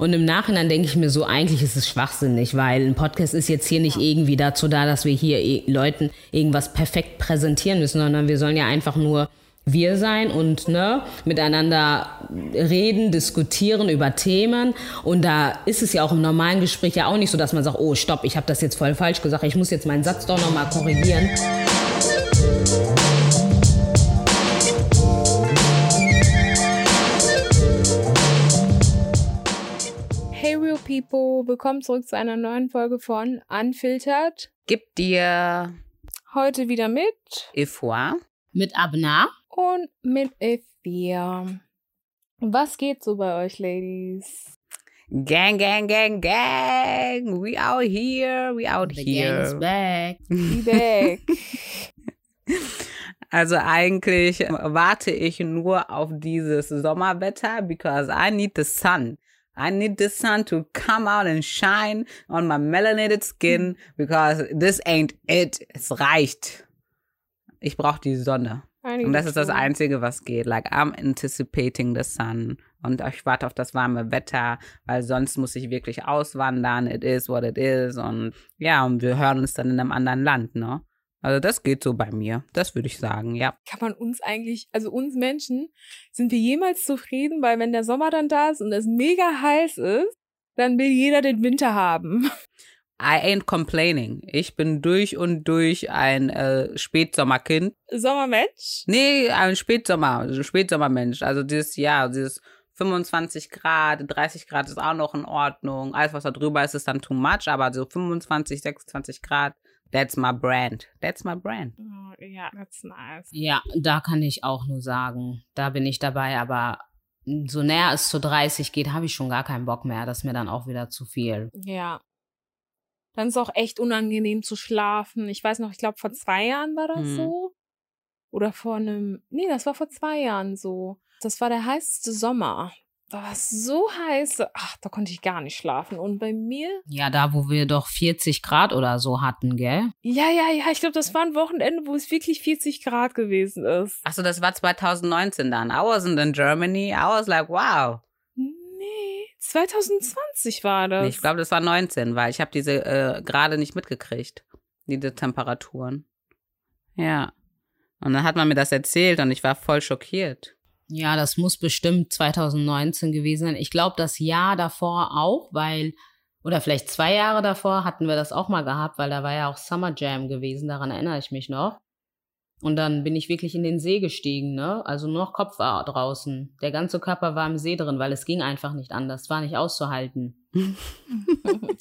Und im Nachhinein denke ich mir so, eigentlich ist es schwachsinnig, weil ein Podcast ist jetzt hier nicht irgendwie dazu da, dass wir hier e- Leuten irgendwas perfekt präsentieren müssen, sondern wir sollen ja einfach nur wir sein und ne, miteinander reden, diskutieren über Themen. Und da ist es ja auch im normalen Gespräch ja auch nicht so, dass man sagt, oh stopp, ich habe das jetzt voll falsch gesagt, ich muss jetzt meinen Satz doch nochmal korrigieren. People, willkommen zurück zu einer neuen Folge von Unfiltered. Gib dir Heute wieder mit Efoi. Mit Abna. und mit Evia. Was geht so bei euch, Ladies? Gang, gang, gang, gang. We out here. We out The gang is here. back. Be back. Also eigentlich warte ich nur auf dieses Sommerwetter because I need the sun. I need the sun to come out and shine on my melanated skin because this ain't it. Es reicht. Ich brauche die Sonne. Und das ist das Einzige, was geht. Like, I'm anticipating the sun. Und ich warte auf das warme Wetter, weil sonst muss ich wirklich auswandern. It is what it is. Und ja, und wir hören uns dann in einem anderen Land, ne? Also das geht so bei mir. Das würde ich sagen, ja. Kann man uns eigentlich, also uns Menschen, sind wir jemals zufrieden, weil wenn der Sommer dann da ist und es mega heiß ist, dann will jeder den Winter haben. I ain't complaining. Ich bin durch und durch ein äh, Spätsommerkind. Sommermatch? Nee, ein Spätsommer, also Spätsommermensch. Also dieses Jahr, dieses 25 Grad, 30 Grad ist auch noch in Ordnung. Alles, was da drüber ist, ist dann too much. Aber so 25, 26 Grad, that's my brand. That's my brand. Oh, ja, that's nice. Ja, da kann ich auch nur sagen, da bin ich dabei, aber so näher es zu 30 geht, habe ich schon gar keinen Bock mehr. Das ist mir dann auch wieder zu viel. Ja. Dann ist es auch echt unangenehm zu schlafen. Ich weiß noch, ich glaube, vor zwei Jahren war das Mhm. so. Oder vor einem. Nee, das war vor zwei Jahren so. Das war der heißeste Sommer. Da war es so heiß. Ach, da konnte ich gar nicht schlafen. Und bei mir. Ja, da, wo wir doch 40 Grad oder so hatten, gell? Ja, ja, ja. Ich glaube, das war ein Wochenende, wo es wirklich 40 Grad gewesen ist. Achso, das war 2019 dann. I wasn't in Germany. I was like, wow. Nee, 2020 war das. Nee, ich glaube, das war 19, weil ich habe diese äh, gerade nicht mitgekriegt. Diese Temperaturen. Ja. Und dann hat man mir das erzählt und ich war voll schockiert. Ja, das muss bestimmt 2019 gewesen sein. Ich glaube, das Jahr davor auch, weil, oder vielleicht zwei Jahre davor hatten wir das auch mal gehabt, weil da war ja auch Summer Jam gewesen, daran erinnere ich mich noch. Und dann bin ich wirklich in den See gestiegen, ne? Also nur noch Kopf war draußen. Der ganze Körper war im See drin, weil es ging einfach nicht anders. Es war nicht auszuhalten.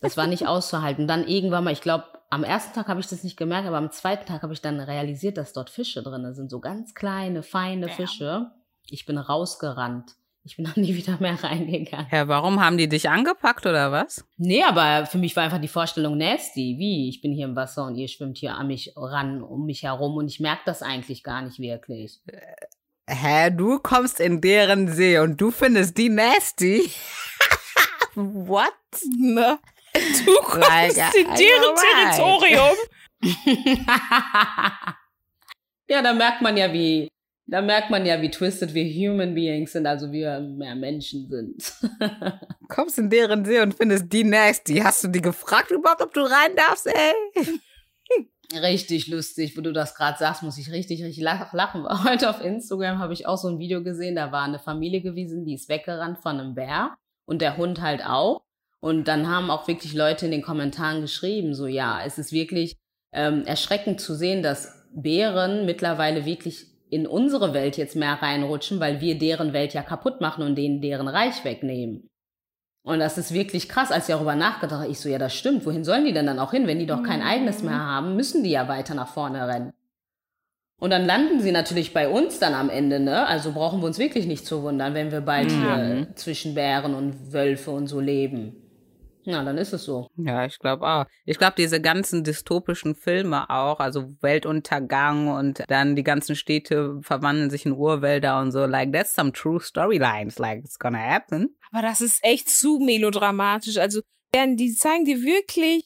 Das war nicht auszuhalten. Dann irgendwann mal, ich glaube, am ersten Tag habe ich das nicht gemerkt, aber am zweiten Tag habe ich dann realisiert, dass dort Fische drin sind. So ganz kleine, feine. Fische. Ich bin rausgerannt. Ich bin dann nie wieder mehr reingegangen. Ja, warum haben die dich angepackt oder was? Nee, aber für mich war einfach die Vorstellung nasty. Wie? Ich bin hier im Wasser und ihr schwimmt hier an mich ran, um mich herum und ich merke das eigentlich gar nicht wirklich. Hä, du kommst in deren See und du findest die nasty? What? Ne? Du kommst Like, in deren. Territorium. ja, da merkt man ja, wie, da merkt man ja, wie twisted wir Human Beings sind, also wir mehr Menschen sind. Kommst in deren See und findest die nasty. Hast du die gefragt überhaupt, ob du rein darfst, ey? Richtig lustig, wo du das gerade sagst, muss ich richtig, richtig lach- lachen. Heute auf Instagram habe ich auch so ein Video gesehen, da war eine Familie gewesen, die ist weggerannt von einem Bär und der Hund halt auch. Und dann haben auch wirklich Leute in den Kommentaren geschrieben, so ja, es ist wirklich ähm, erschreckend zu sehen, dass Bären mittlerweile wirklich in unsere Welt jetzt mehr reinrutschen, weil wir deren Welt ja kaputt machen und denen deren Reich wegnehmen. Und das ist wirklich krass, als ich darüber nachgedacht habe, ich so, ja, das stimmt. Wohin sollen die denn dann auch hin? Wenn die doch kein Mhm. eigenes mehr haben, müssen die ja weiter nach vorne rennen. Und dann landen sie natürlich bei uns dann am Ende, ne? Also brauchen wir uns wirklich nicht zu wundern, wenn wir bald Mhm. hier zwischen Bären und Wölfe und so leben. Na, dann ist es so. Ja, ich glaube auch. Ich glaube, diese ganzen dystopischen Filme auch, also Weltuntergang und dann die ganzen Städte verwandeln sich in Urwälder und so, like, that's some true storylines, like, it's gonna happen. Aber das ist echt zu melodramatisch. Also, werden- die zeigen dir wirklich,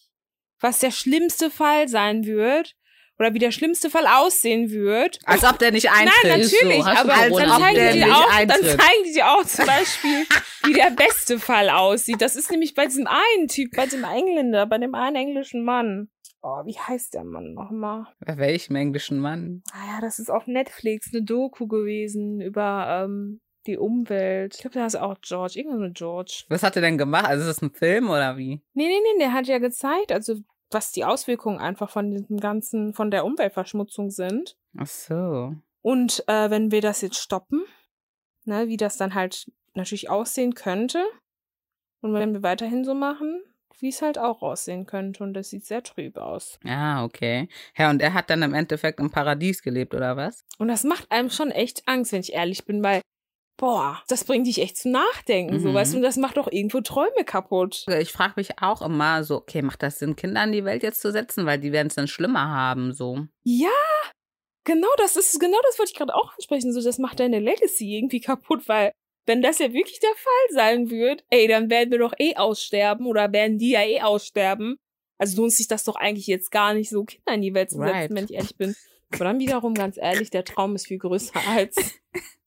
was der schlimmste Fall sein wird. Oder wie der schlimmste Fall aussehen wird. Als ob der nicht eintritt. Nein, natürlich, so. Aber dann zeigen, die auch, dann zeigen die dir auch zum Beispiel, wie der beste Fall aussieht. Das ist nämlich bei diesem einen Typ, bei dem Engländer, bei dem einen englischen Mann. Oh, wie heißt der Mann nochmal? Bei welchem englischen Mann? Ah ja, das ist auf Netflix eine Doku gewesen über ähm, die Umwelt. Ich glaube, da ist auch George, irgendwas mit George. Was hat er denn gemacht? Also ist das ein Film oder wie? Nee, nee, nee, der hat ja gezeigt, also was die Auswirkungen einfach von diesem ganzen, von der Umweltverschmutzung sind. Ach so. Und äh, wenn wir das jetzt stoppen, ne, wie das dann halt natürlich aussehen könnte. Und wenn wir weiterhin so machen, wie es halt auch aussehen könnte. Und das sieht sehr trüb aus. Ah, okay. Ja, und er hat dann im Endeffekt im Paradies gelebt, oder was? Und das macht einem schon echt Angst, wenn ich ehrlich bin, weil, boah, das bringt dich echt zum Nachdenken, so Mhm. weißt du, und das macht auch irgendwo Träume kaputt. Ich frage mich auch immer so, okay, macht das Sinn, Kinder in die Welt jetzt zu setzen? Weil die werden es dann schlimmer haben, so. Ja, genau, das ist, genau das wollte ich gerade auch ansprechen. So, das macht deine Legacy irgendwie kaputt, weil wenn das ja wirklich der Fall sein wird, ey, dann werden wir doch eh aussterben oder werden die ja eh aussterben. Also lohnt sich das doch eigentlich jetzt gar nicht, so Kinder in die Welt zu setzen, Right. wenn ich ehrlich bin. Aber dann wiederum, ganz ehrlich, der Traum ist viel größer als,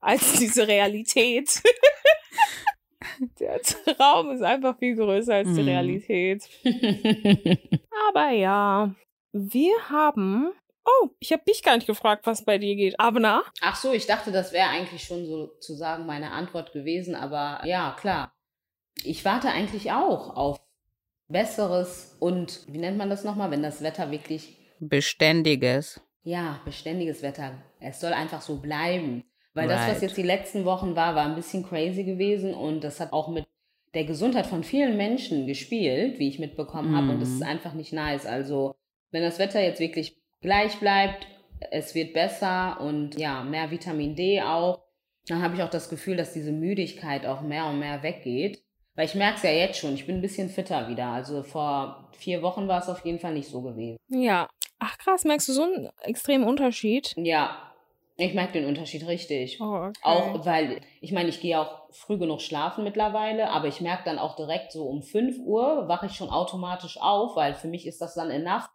als diese Realität. der Traum ist einfach viel größer als die Mhm. Realität. Aber ja, wir haben. Oh, ich habe dich gar nicht gefragt, was bei dir geht. Abna? Ach so, ich dachte, das wäre eigentlich schon sozusagen meine Antwort gewesen, aber ja, klar. Ich warte eigentlich auch auf Besseres und, wie nennt man das nochmal, wenn das Wetter wirklich, Beständiges. Ja, beständiges Wetter, es soll einfach so bleiben. Weil das, was Right. jetzt die letzten Wochen war, war ein bisschen crazy gewesen und das hat auch mit der Gesundheit von vielen Menschen gespielt, wie ich mitbekommen habe und das Mhm. ist einfach nicht nice. Also, wenn das Wetter jetzt wirklich gleich bleibt, es wird besser und ja, mehr Vitamin D auch, dann habe ich auch das Gefühl, dass diese Müdigkeit auch mehr und mehr weggeht. Weil ich merke es ja jetzt schon, ich bin ein bisschen fitter wieder. Also vor vier Wochen war es auf jeden Fall nicht so gewesen. Ja. Ach krass, merkst du so einen extremen Unterschied? Ja, ich merke den Unterschied richtig. Oh, okay. Auch weil, ich meine, ich gehe auch früh genug schlafen mittlerweile, aber ich merke dann auch direkt so um 5 Uhr wache ich schon automatisch auf, weil für mich ist das dann enough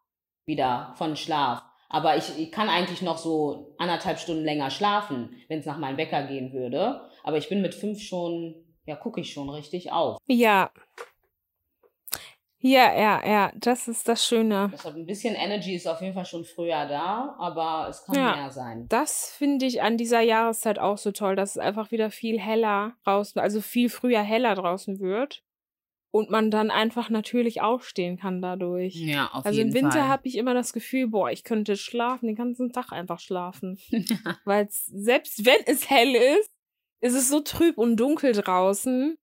wieder von Schlaf. Aber ich, ich kann eigentlich noch so anderthalb Stunden länger schlafen, wenn es nach meinem Wecker gehen würde. Aber ich bin mit fünf schon, ja, gucke ich schon richtig auf. Ja. Ja, ja, ja, das ist das Schöne. Deshalb ein bisschen Energy ist auf jeden Fall schon früher da, aber es kann Ja. mehr sein. Das finde ich an dieser Jahreszeit auch so toll, dass es einfach wieder viel heller draußen, also viel früher heller draußen wird. Und man dann einfach natürlich aufstehen kann dadurch. Ja, auf also im jeden Winter Fall. habe ich immer das Gefühl, boah, ich könnte schlafen, den ganzen Tag einfach schlafen. Weil selbst wenn es hell ist, ist es so trüb und dunkel draußen.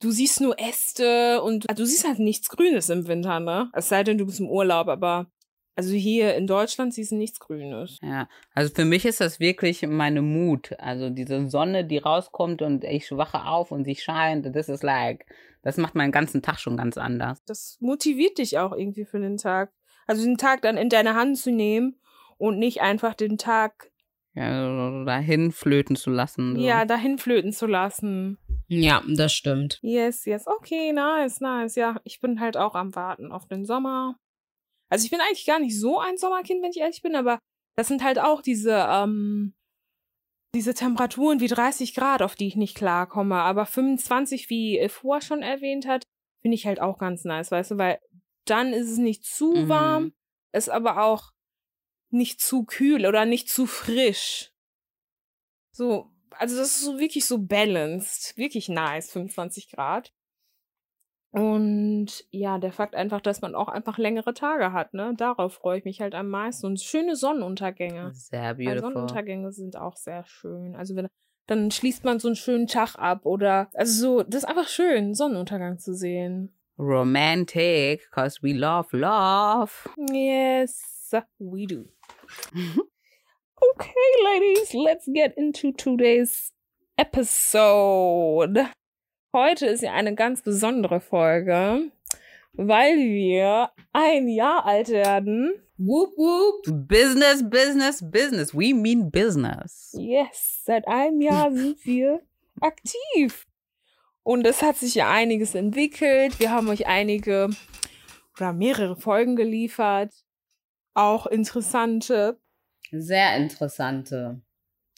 Du siehst nur Äste und du siehst halt nichts Grünes im Winter, ne? Es sei denn, du bist im Urlaub, aber also hier in Deutschland siehst du nichts Grünes. Ja, also für mich ist das wirklich meine Mut. Also diese Sonne, die rauskommt und ich wache auf und sie scheint, das ist like, das macht meinen ganzen Tag schon ganz anders. Das motiviert dich auch irgendwie für den Tag. Also den Tag dann in deine Hand zu nehmen und nicht einfach den Tag Ja, dahin flöten zu lassen. So. ja dahin flöten zu lassen. Ja, das stimmt. Yes, yes. Okay, nice, nice. Ja, ich bin halt auch am Warten auf den Sommer. Also ich bin eigentlich gar nicht so ein Sommerkind, wenn ich ehrlich bin, aber das sind halt auch diese, ähm, diese Temperaturen wie 30 Grad, auf die ich nicht klarkomme. Aber 25, wie Fuhr schon erwähnt hat, finde ich halt auch ganz nice, weißt du, weil dann ist es nicht zu Mhm. warm, ist aber auch nicht zu kühl oder nicht zu frisch. So, also das ist so wirklich so balanced. Wirklich nice, 25 Grad. Und ja, der Fakt einfach, dass man auch einfach längere Tage hat, ne? Darauf freue ich mich halt am meisten. Und schöne Sonnenuntergänge. Sehr Weil beautiful. Sonnenuntergänge sind auch sehr schön. Also wenn, dann schließt man so einen schönen Tag ab oder, also so, das ist einfach schön, Sonnenuntergang zu sehen. Romantic, cause we love love. Yes, we do. okay, ladies, let's get into today's episode. Heute ist ja eine ganz besondere Folge, weil wir ein Jahr alt werden. Whoop, whoop. Business, business, business. We mean business. Yes, seit einem Jahr sind wir aktiv. Und es hat sich ja einiges entwickelt. Wir haben euch einige oder mehrere Folgen geliefert. auch interessante. Sehr interessante.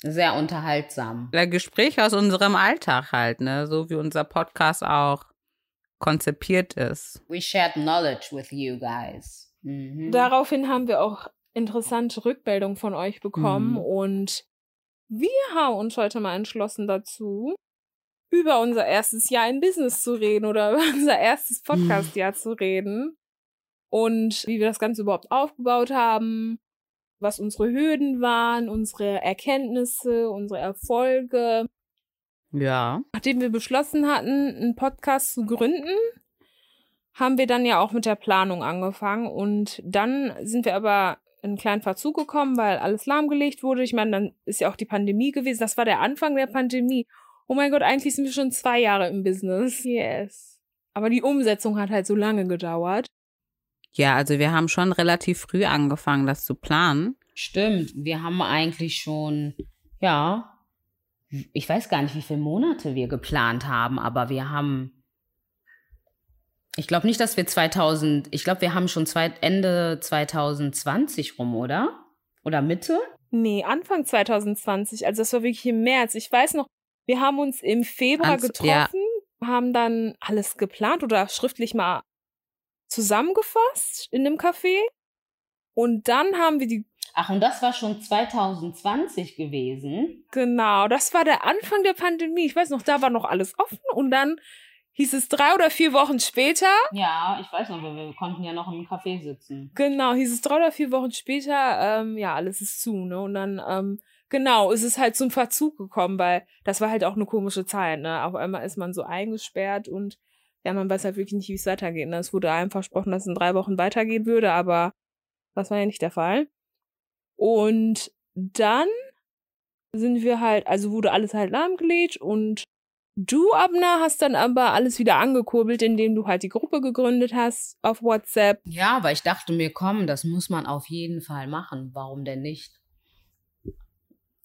Sehr unterhaltsam. Der Gespräch aus unserem Alltag halt, ne? So wie unser Podcast auch konzipiert ist. We shared knowledge with you guys. Mhm. Daraufhin haben wir auch interessante Rückmeldungen von euch bekommen Mhm. und wir haben uns heute mal entschlossen dazu, über unser erstes Jahr in Business zu reden oder über unser erstes Podcast-Jahr zu reden und wie wir das Ganze überhaupt aufgebaut haben, was unsere Hürden waren, unsere Erkenntnisse, unsere Erfolge. Ja. Nachdem wir beschlossen hatten, einen Podcast zu gründen, haben wir dann ja auch mit der Planung angefangen und dann sind wir aber in einen kleinen Verzug gekommen, weil alles lahmgelegt wurde. Ich meine, dann ist ja auch die Pandemie gewesen. Das war der Anfang der Pandemie. Oh mein Gott, eigentlich sind wir schon zwei Jahre im Business. Yes. Aber die Umsetzung hat halt so lange gedauert. Ja, also wir haben schon relativ früh angefangen, das zu planen. Stimmt, wir haben eigentlich schon, ja, ich weiß gar nicht, wie viele Monate wir geplant haben, aber wir haben, ich glaube nicht, dass wir 2000, ich glaube, wir haben schon zwei, Ende 2020 rum, oder? Oder Mitte? Nee, Anfang 2020. Also das war wirklich im März. Ich weiß noch, wir haben uns im Februar ja. getroffen, haben dann alles geplant oder schriftlich mal zusammengefasst in einem Café. Und dann haben wir die, Ach, und das war schon 2020 gewesen. genau, das war der Anfang der Pandemie. Ich weiß noch, da war noch alles offen und dann hieß es drei oder vier Wochen später, Ja, ich weiß noch, wir, konnten ja noch im Café sitzen. genau, hieß es drei oder vier Wochen später, ähm, ja, alles ist zu, ne? Und dann, ähm, genau, ist es halt zum Verzug gekommen, weil das war halt auch eine komische Zeit, ne? Auf einmal ist man so eingesperrt und ja, man weiß halt wirklich nicht, wie es weitergeht. Ne? Es wurde einem versprochen, dass es in drei Wochen weitergehen würde, aber das war ja nicht der Fall. Und dann sind wir halt, also wurde alles halt lahmgelegt und du, Abner, hast dann aber alles wieder angekurbelt, indem du halt die Gruppe gegründet hast auf WhatsApp. Ja, weil ich dachte mir, komm, das muss man auf jeden Fall machen. Warum denn nicht?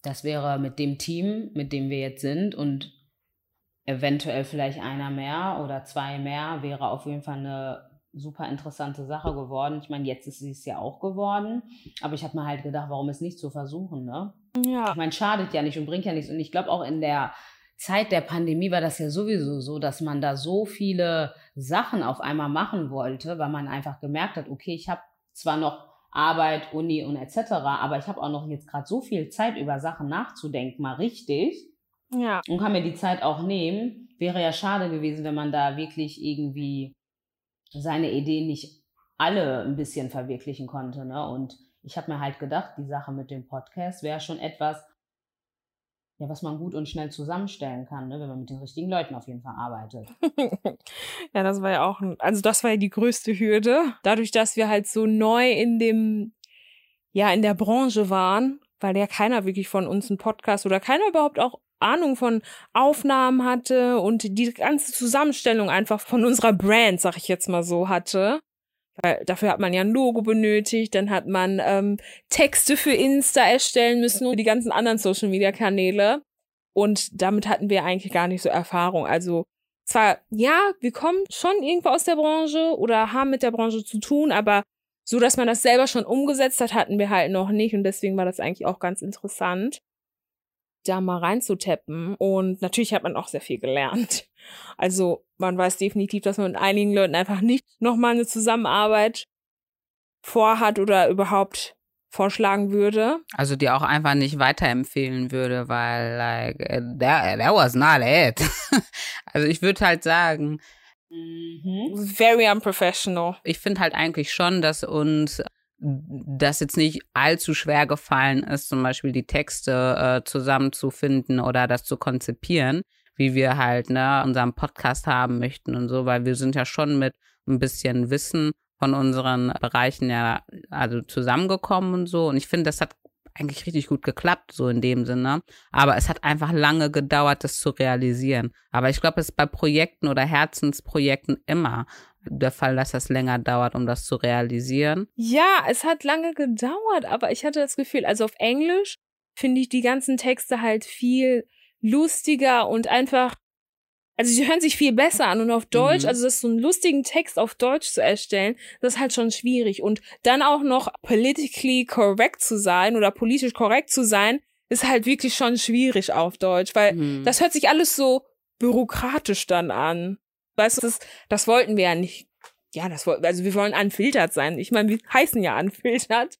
Das wäre mit dem Team, mit dem wir jetzt sind und eventuell vielleicht einer mehr oder zwei mehr, wäre auf jeden Fall eine super interessante Sache geworden. Ich meine, jetzt ist sie es ja auch geworden, aber ich habe mir halt gedacht, warum es nicht zu versuchen, ne? Ja. Ich meine, schadet ja nicht und bringt ja nichts. Und ich glaube, auch in der Zeit der Pandemie war das ja sowieso so, dass man da so viele Sachen auf einmal machen wollte, weil man einfach gemerkt hat, okay, ich habe zwar noch Arbeit, Uni und etc., aber ich habe auch noch jetzt gerade so viel Zeit, über Sachen nachzudenken, mal richtig, Ja. und kann mir die Zeit auch nehmen. Wäre ja schade gewesen, wenn man da wirklich irgendwie seine Ideen nicht alle ein bisschen verwirklichen konnte. Ne? Und ich habe mir halt gedacht, die Sache mit dem Podcast wäre schon etwas, ja, was man gut und schnell zusammenstellen kann, ne? wenn man mit den richtigen Leuten auf jeden Fall arbeitet. ja, das war ja auch, ein, also das war ja die größte Hürde. Dadurch, dass wir halt so neu in dem, ja, in der Branche waren, weil ja keiner wirklich von uns einen Podcast oder keiner überhaupt auch Ahnung von Aufnahmen hatte und die ganze Zusammenstellung einfach von unserer Brand, sag ich jetzt mal so, hatte. Weil dafür hat man ja ein Logo benötigt, dann hat man ähm, Texte für Insta erstellen müssen und die ganzen anderen Social Media Kanäle. Und damit hatten wir eigentlich gar nicht so Erfahrung. Also zwar, ja, wir kommen schon irgendwo aus der Branche oder haben mit der Branche zu tun, aber so, dass man das selber schon umgesetzt hat, hatten wir halt noch nicht. Und deswegen war das eigentlich auch ganz interessant, da mal reinzutappen. Und natürlich hat man auch sehr viel gelernt. Also man weiß definitiv, dass man mit einigen Leuten einfach nicht nochmal eine Zusammenarbeit vorhat oder überhaupt vorschlagen würde. Also die auch einfach nicht weiterempfehlen würde, weil like uh, that, that was not it. also ich würde halt sagen, Mhm. Very unprofessional. ich finde halt eigentlich schon, dass uns das jetzt nicht allzu schwer gefallen ist, zum Beispiel die Texte äh, zusammenzufinden oder das zu konzipieren, wie wir halt ne, unseren Podcast haben möchten und so, weil wir sind ja schon mit ein bisschen Wissen von unseren Bereichen ja also zusammengekommen und so. Und ich finde, das hat eigentlich richtig gut geklappt, so in dem Sinne. Aber es hat einfach lange gedauert, das zu realisieren. Aber ich glaube, es ist bei Projekten oder Herzensprojekten immer der Fall, dass das länger dauert, um das zu realisieren. Ja, es hat lange gedauert, aber ich hatte das Gefühl, also auf Englisch finde ich die ganzen Texte halt viel lustiger und einfach also sie hören sich viel besser an und auf Deutsch, Mhm. also das so einen lustigen Text auf Deutsch zu erstellen, das ist halt schon schwierig und dann auch noch politically correct zu sein oder politisch korrekt zu sein, ist halt wirklich schon schwierig auf Deutsch, weil Mhm. das hört sich alles so bürokratisch dann an. Weißt du, das, das wollten wir ja nicht. Ja, das wollten, also wir wollen unfiltert sein. Ich meine, wir heißen ja unfiltert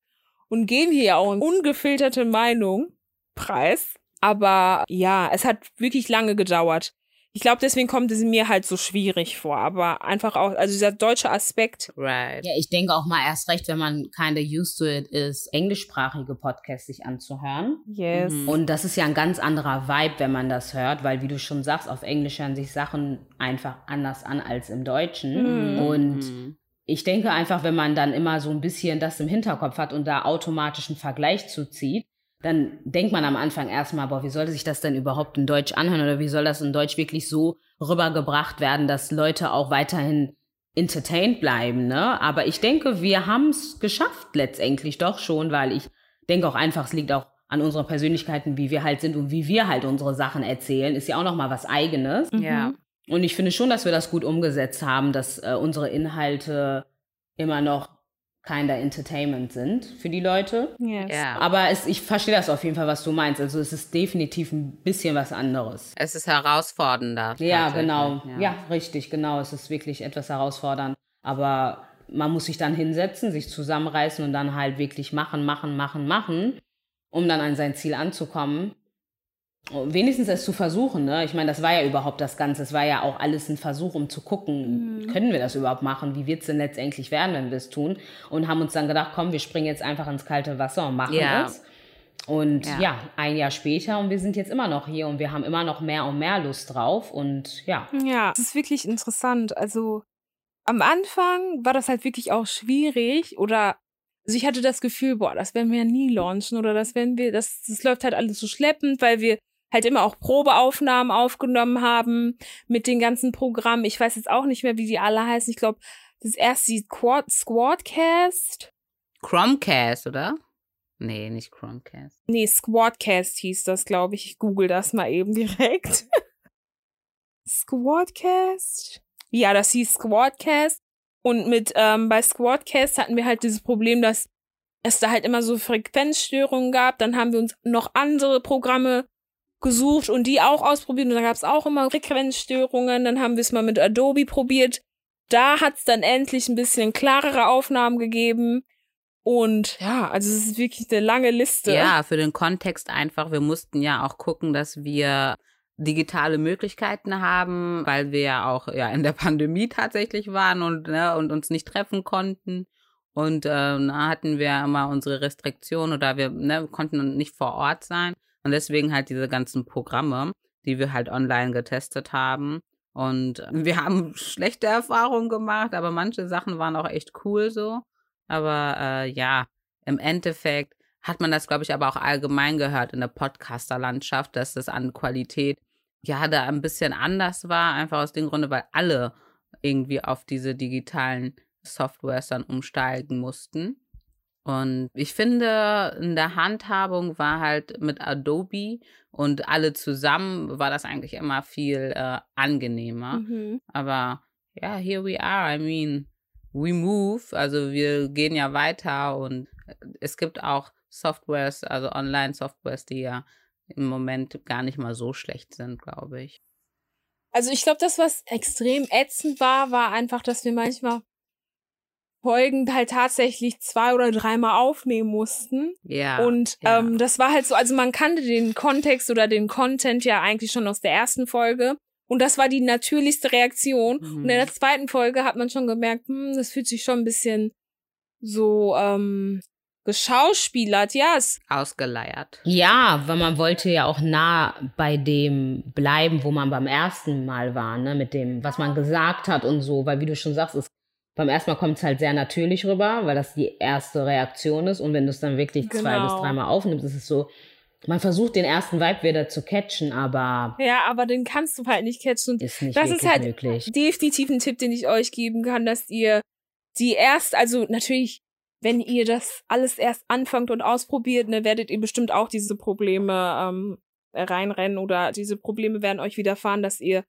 und geben hier ja auch eine ungefilterte Meinung preis. Aber ja, es hat wirklich lange gedauert. Ich glaube, deswegen kommt es mir halt so schwierig vor. Aber einfach auch, also dieser deutsche Aspekt. Right. Ja, ich denke auch mal erst recht, wenn man kinda used to it ist, englischsprachige Podcasts sich anzuhören. Yes. Mhm. Und das ist ja ein ganz anderer Vibe, wenn man das hört, weil wie du schon sagst, auf Englisch hören sich Sachen einfach anders an als im Deutschen. Mhm. Und Mhm. ich denke einfach, wenn man dann immer so ein bisschen das im Hinterkopf hat und da automatisch einen Vergleich zuzieht, dann denkt man am Anfang erstmal, boah, wie soll sich das denn überhaupt in Deutsch anhören oder wie soll das in Deutsch wirklich so rübergebracht werden, dass Leute auch weiterhin entertained bleiben, ne? Aber ich denke, wir haben es geschafft letztendlich doch schon, weil ich denke auch einfach, es liegt auch an unseren Persönlichkeiten, wie wir halt sind und wie wir halt unsere Sachen erzählen, ist ja auch noch mal was eigenes. Ja. Mhm. Und ich finde schon, dass wir das gut umgesetzt haben, dass äh, unsere Inhalte immer noch kinder Entertainment sind für die Leute. Yes. Ja. Aber es, ich verstehe das auf jeden Fall, was du meinst. Also es ist definitiv ein bisschen was anderes. Es ist herausfordernder. Ja, genau. Ja. richtig, genau. Es ist wirklich etwas herausfordernd. Aber man muss sich dann hinsetzen, sich zusammenreißen und dann halt wirklich machen, machen, machen, machen, um dann an sein Ziel anzukommen. Wenigstens es zu versuchen, ne? Ich meine, das war ja überhaupt das Ganze. Es war ja auch alles ein Versuch, um zu gucken, Mhm. können wir das überhaupt machen? Wie wird es denn letztendlich werden, wenn wir es tun? Und haben uns dann gedacht, komm, wir springen jetzt einfach ins kalte Wasser und machen Ja. es. Und Ja. ja. ein Jahr später und wir sind jetzt immer noch hier und wir haben immer noch mehr und mehr Lust drauf und ja. Ja, es ist wirklich interessant. Also am Anfang war das halt wirklich auch schwierig oder also ich hatte das Gefühl, boah, das werden wir ja nie launchen oder das werden wir, das, das läuft halt alles so schleppend, weil wir halt immer auch Probeaufnahmen aufgenommen haben mit den ganzen Programmen. Ich weiß jetzt auch nicht mehr, wie die alle heißen. Ich glaube, das erste die Quad, Squadcast. Chromecast, oder? Nee, nicht Chromecast. Nee, Squadcast hieß das, glaube ich. Ich google das mal eben direkt. Squadcast? Ja, das hieß Squadcast. Und mit ähm, bei Squadcast hatten wir halt dieses Problem, dass es da halt immer so Frequenzstörungen gab. Dann haben wir uns noch andere Programme gesucht und die auch ausprobiert. Und da gab es auch immer Frequenzstörungen. Dann haben wir es mal mit Adobe probiert. Da hat es dann endlich ein bisschen klarere Aufnahmen gegeben. Und ja, also es ist wirklich eine lange Liste. Ja, für den Kontext einfach. Wir mussten ja auch gucken, dass wir digitale Möglichkeiten haben, weil wir ja auch ja in der Pandemie tatsächlich waren und ne, und uns nicht treffen konnten. Und da hatten wir immer unsere Restriktionen oder wir ne, konnten nicht vor Ort sein. Und deswegen halt diese ganzen Programme, die wir halt online getestet haben. Und wir haben schlechte Erfahrungen gemacht, aber manche Sachen waren auch echt cool so. Aber äh, ja, im Endeffekt hat man das, glaube ich, aber auch allgemein gehört in der Podcaster-Landschaft, dass das an Qualität ja da ein bisschen anders war, einfach aus dem Grunde, weil alle irgendwie auf diese digitalen Softwares dann umsteigen mussten. Und ich finde, in der Handhabung war halt mit Adobe und alle zusammen war das eigentlich immer viel äh, angenehmer. Mhm. Aber ja, here we are. I mean, we move. Also wir gehen ja weiter und es gibt auch Softwares, also Online-Softwares, die ja im Moment gar nicht mal so schlecht sind, glaube ich. Also ich glaube, das, was extrem ätzend war, war einfach, dass wir manchmal Folgen halt tatsächlich zwei oder dreimal aufnehmen mussten. Ja. Und ja. ähm, das war halt so, also man kannte den Kontext oder den Content ja eigentlich schon aus der ersten Folge. Und das war die natürlichste Reaktion. Mhm. Und in der zweiten Folge hat man schon gemerkt, hm, das fühlt sich schon ein bisschen so ähm, geschauspielert. Ja, es Ausgeleiert. Ja, weil man wollte ja auch nah bei dem bleiben, wo man beim ersten Mal war, ne, mit dem, was man gesagt hat und so, weil wie du schon sagst, es, beim ersten Mal kommt es halt sehr natürlich rüber, weil das die erste Reaktion ist und wenn du es dann wirklich zwei Genau. bis dreimal aufnimmst, ist es so, man versucht den ersten Vibe wieder zu catchen, aber ja, aber den kannst du halt nicht catchen. Ist nicht Das ist halt möglich. definitiv ein Tipp, den ich euch geben kann, dass ihr die erst, also natürlich, wenn ihr das alles erst anfangt und ausprobiert, ne, werdet ihr bestimmt auch diese Probleme ähm, reinrennen oder diese Probleme werden euch widerfahren, dass ihr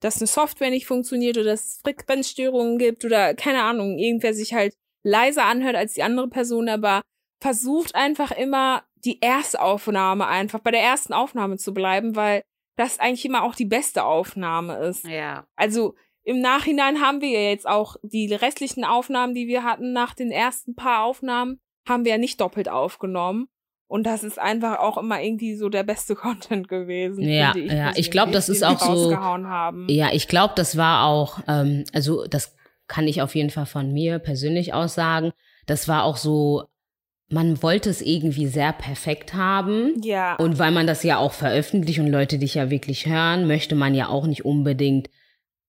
dass eine Software nicht funktioniert oder dass es Frequenzstörungen gibt oder keine Ahnung, irgendwer sich halt leiser anhört als die andere Person, aber versucht einfach immer die Erstaufnahme einfach bei der ersten Aufnahme zu bleiben, weil das eigentlich immer auch die beste Aufnahme ist. Ja. Also im Nachhinein haben wir ja jetzt auch die restlichen Aufnahmen, die wir hatten nach den ersten paar Aufnahmen, haben wir ja nicht doppelt aufgenommen. Und das ist einfach auch immer irgendwie so der beste Content gewesen. Ja, ich, ja, ich glaube, das ist auch so. Haben. Ja, ich glaube, das war auch, ähm, also das kann ich auf jeden Fall von mir persönlich aus sagen. Das war auch so, man wollte es irgendwie sehr perfekt haben. Ja. Und weil man das ja auch veröffentlicht und Leute dich ja wirklich hören, möchte man ja auch nicht unbedingt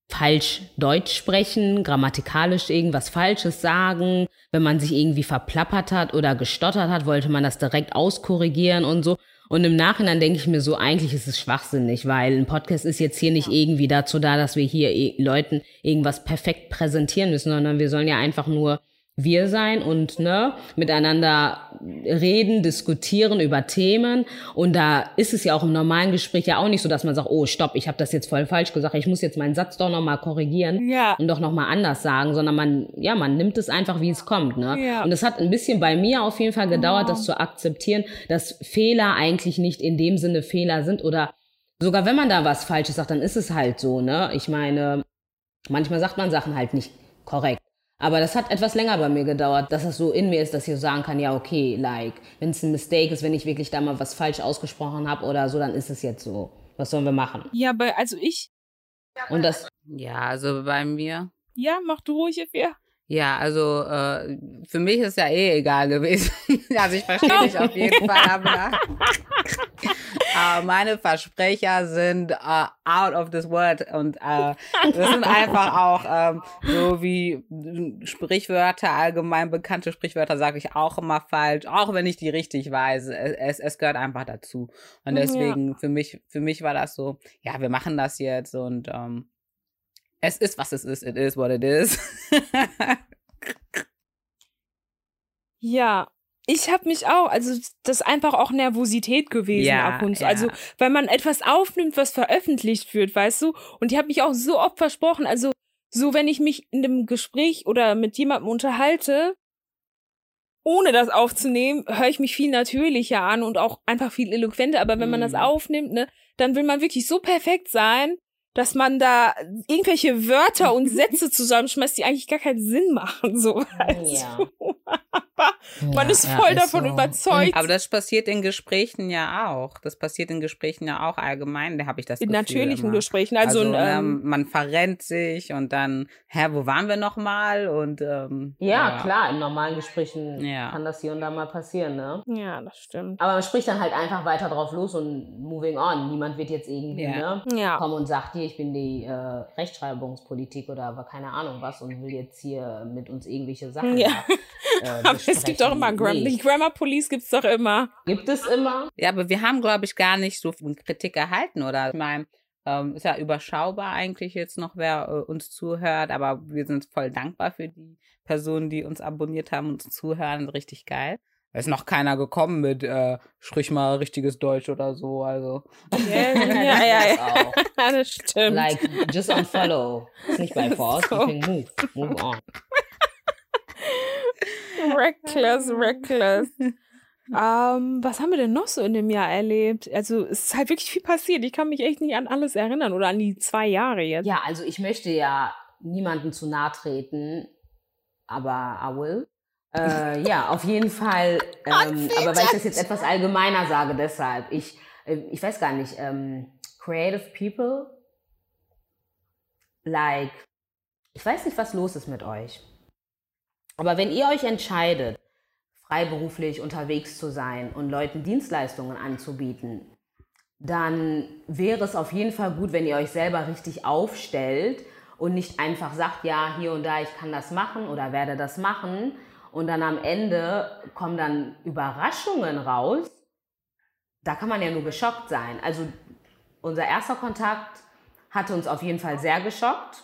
falsch Deutsch sprechen, grammatikalisch irgendwas Falsches sagen. Wenn man sich irgendwie verplappert hat oder gestottert hat, wollte man das direkt auskorrigieren und so. Und im Nachhinein denke ich mir so, eigentlich ist es schwachsinnig, weil ein Podcast ist jetzt hier nicht irgendwie dazu da, dass wir hier Leuten irgendwas perfekt präsentieren müssen, sondern wir sollen ja einfach nur wir sein und ne, miteinander reden, diskutieren über Themen. Und da ist es ja auch im normalen Gespräch ja auch nicht so, dass man sagt, oh, stopp, ich habe das jetzt voll falsch gesagt, ich muss jetzt meinen Satz doch nochmal korrigieren ja. und doch nochmal anders sagen, sondern man, ja, man nimmt es einfach, wie es kommt. Ne? Ja. Und es hat ein bisschen bei mir auf jeden Fall gedauert, oh. das zu akzeptieren, dass Fehler eigentlich nicht in dem Sinne Fehler sind oder sogar wenn man da was Falsches sagt, dann ist es halt so. Ne? Ich meine, manchmal sagt man Sachen halt nicht korrekt. Aber das hat etwas länger bei mir gedauert, dass das so in mir ist, dass ich so sagen kann, ja, okay, like, wenn es ein Mistake ist, wenn ich wirklich da mal was falsch ausgesprochen habe oder so, dann ist es jetzt so. Was sollen wir machen? Ja, aber also ich. Und das. Ja, also bei mir. Ja, mach du ruhig, Effia. Ja, also äh, für mich ist ja eh egal gewesen. also ich verstehe dich auf jeden Fall, aber uh, meine Versprecher sind uh, out of this world und uh, das sind einfach auch ähm, so wie Sprichwörter, allgemein bekannte Sprichwörter sage ich auch immer falsch, auch wenn ich die richtig weiß. Es, es gehört einfach dazu. Und deswegen ja. für mich für mich war das so, ja, wir machen das jetzt und ähm, es ist, was es ist. It is what it is. ja, ich habe mich auch, also das ist einfach auch Nervosität gewesen ja, ab und zu. Ja. Also, weil man etwas aufnimmt, was veröffentlicht wird, weißt du? Und ich habe mich auch so oft versprochen. Also, so wenn ich mich in einem Gespräch oder mit jemandem unterhalte, ohne das aufzunehmen, höre ich mich viel natürlicher an und auch einfach viel eloquenter. Aber wenn man das mhm. aufnimmt, ne, dann will man wirklich so perfekt sein, dass man da irgendwelche Wörter und Sätze zusammenschmeißt, die eigentlich gar keinen Sinn machen, so. Ja. Aber man ja, ist voll ja, davon ist so. überzeugt. Aber das passiert in Gesprächen ja auch. Das passiert in Gesprächen ja auch allgemein. Da habe ich das In Gefühl natürlichen immer. Gesprächen. Also, also ähm, man verrennt sich und dann, hä, wo waren wir noch mal? Und ähm, ja, ja, klar, in normalen Gesprächen kann das hier und da mal passieren, ne? Ja, das stimmt. Aber man spricht dann halt einfach weiter drauf los und moving on. Niemand wird jetzt irgendwie ja. ne, ja. kommen und sagt, hier, ich bin die äh, Rechtschreibungspolitik oder keine Ahnung was und will jetzt hier mit uns irgendwelche Sachen. Ja. Da, äh, aber es gibt doch immer Gram nee. die Grammar Police gibt es doch immer. Gibt es immer? Ja, aber wir haben, glaube ich, gar nicht so viel Kritik erhalten, oder? Ich meine, ähm, ist ja überschaubar eigentlich jetzt noch, wer äh, uns zuhört, aber wir sind voll dankbar für die Personen, die uns abonniert haben und uns zuhören. Richtig geil. Da ist noch keiner gekommen mit äh, sprich mal richtiges Deutsch oder so, also. Yeah, ja, ja, ja. Das, das stimmt. Like, just unfollow. Ist nicht bei Force, so. you can move. Move on. reckless, reckless. Ähm, was haben wir denn noch so in dem Jahr erlebt? Also es ist halt wirklich viel passiert. Ich kann mich echt nicht an alles erinnern oder an die zwei Jahre jetzt. Ja, also ich möchte ja niemandem zu nahe treten, aber I will. Äh, ja, auf jeden Fall. Ähm, aber weil ich das jetzt etwas allgemeiner sage, deshalb. Ich, äh, ich weiß gar nicht. Ähm, creative people, like, ich weiß nicht, was los ist mit euch. Aber wenn ihr euch entscheidet, freiberuflich unterwegs zu sein und Leuten Dienstleistungen anzubieten, dann wäre es auf jeden Fall gut, wenn ihr euch selber richtig aufstellt und nicht einfach sagt, ja, hier und da, ich kann das machen oder werde das machen, und dann am Ende kommen dann Überraschungen raus. Da kann man ja nur geschockt sein. Also unser erster Kontakt hatte uns auf jeden Fall sehr geschockt.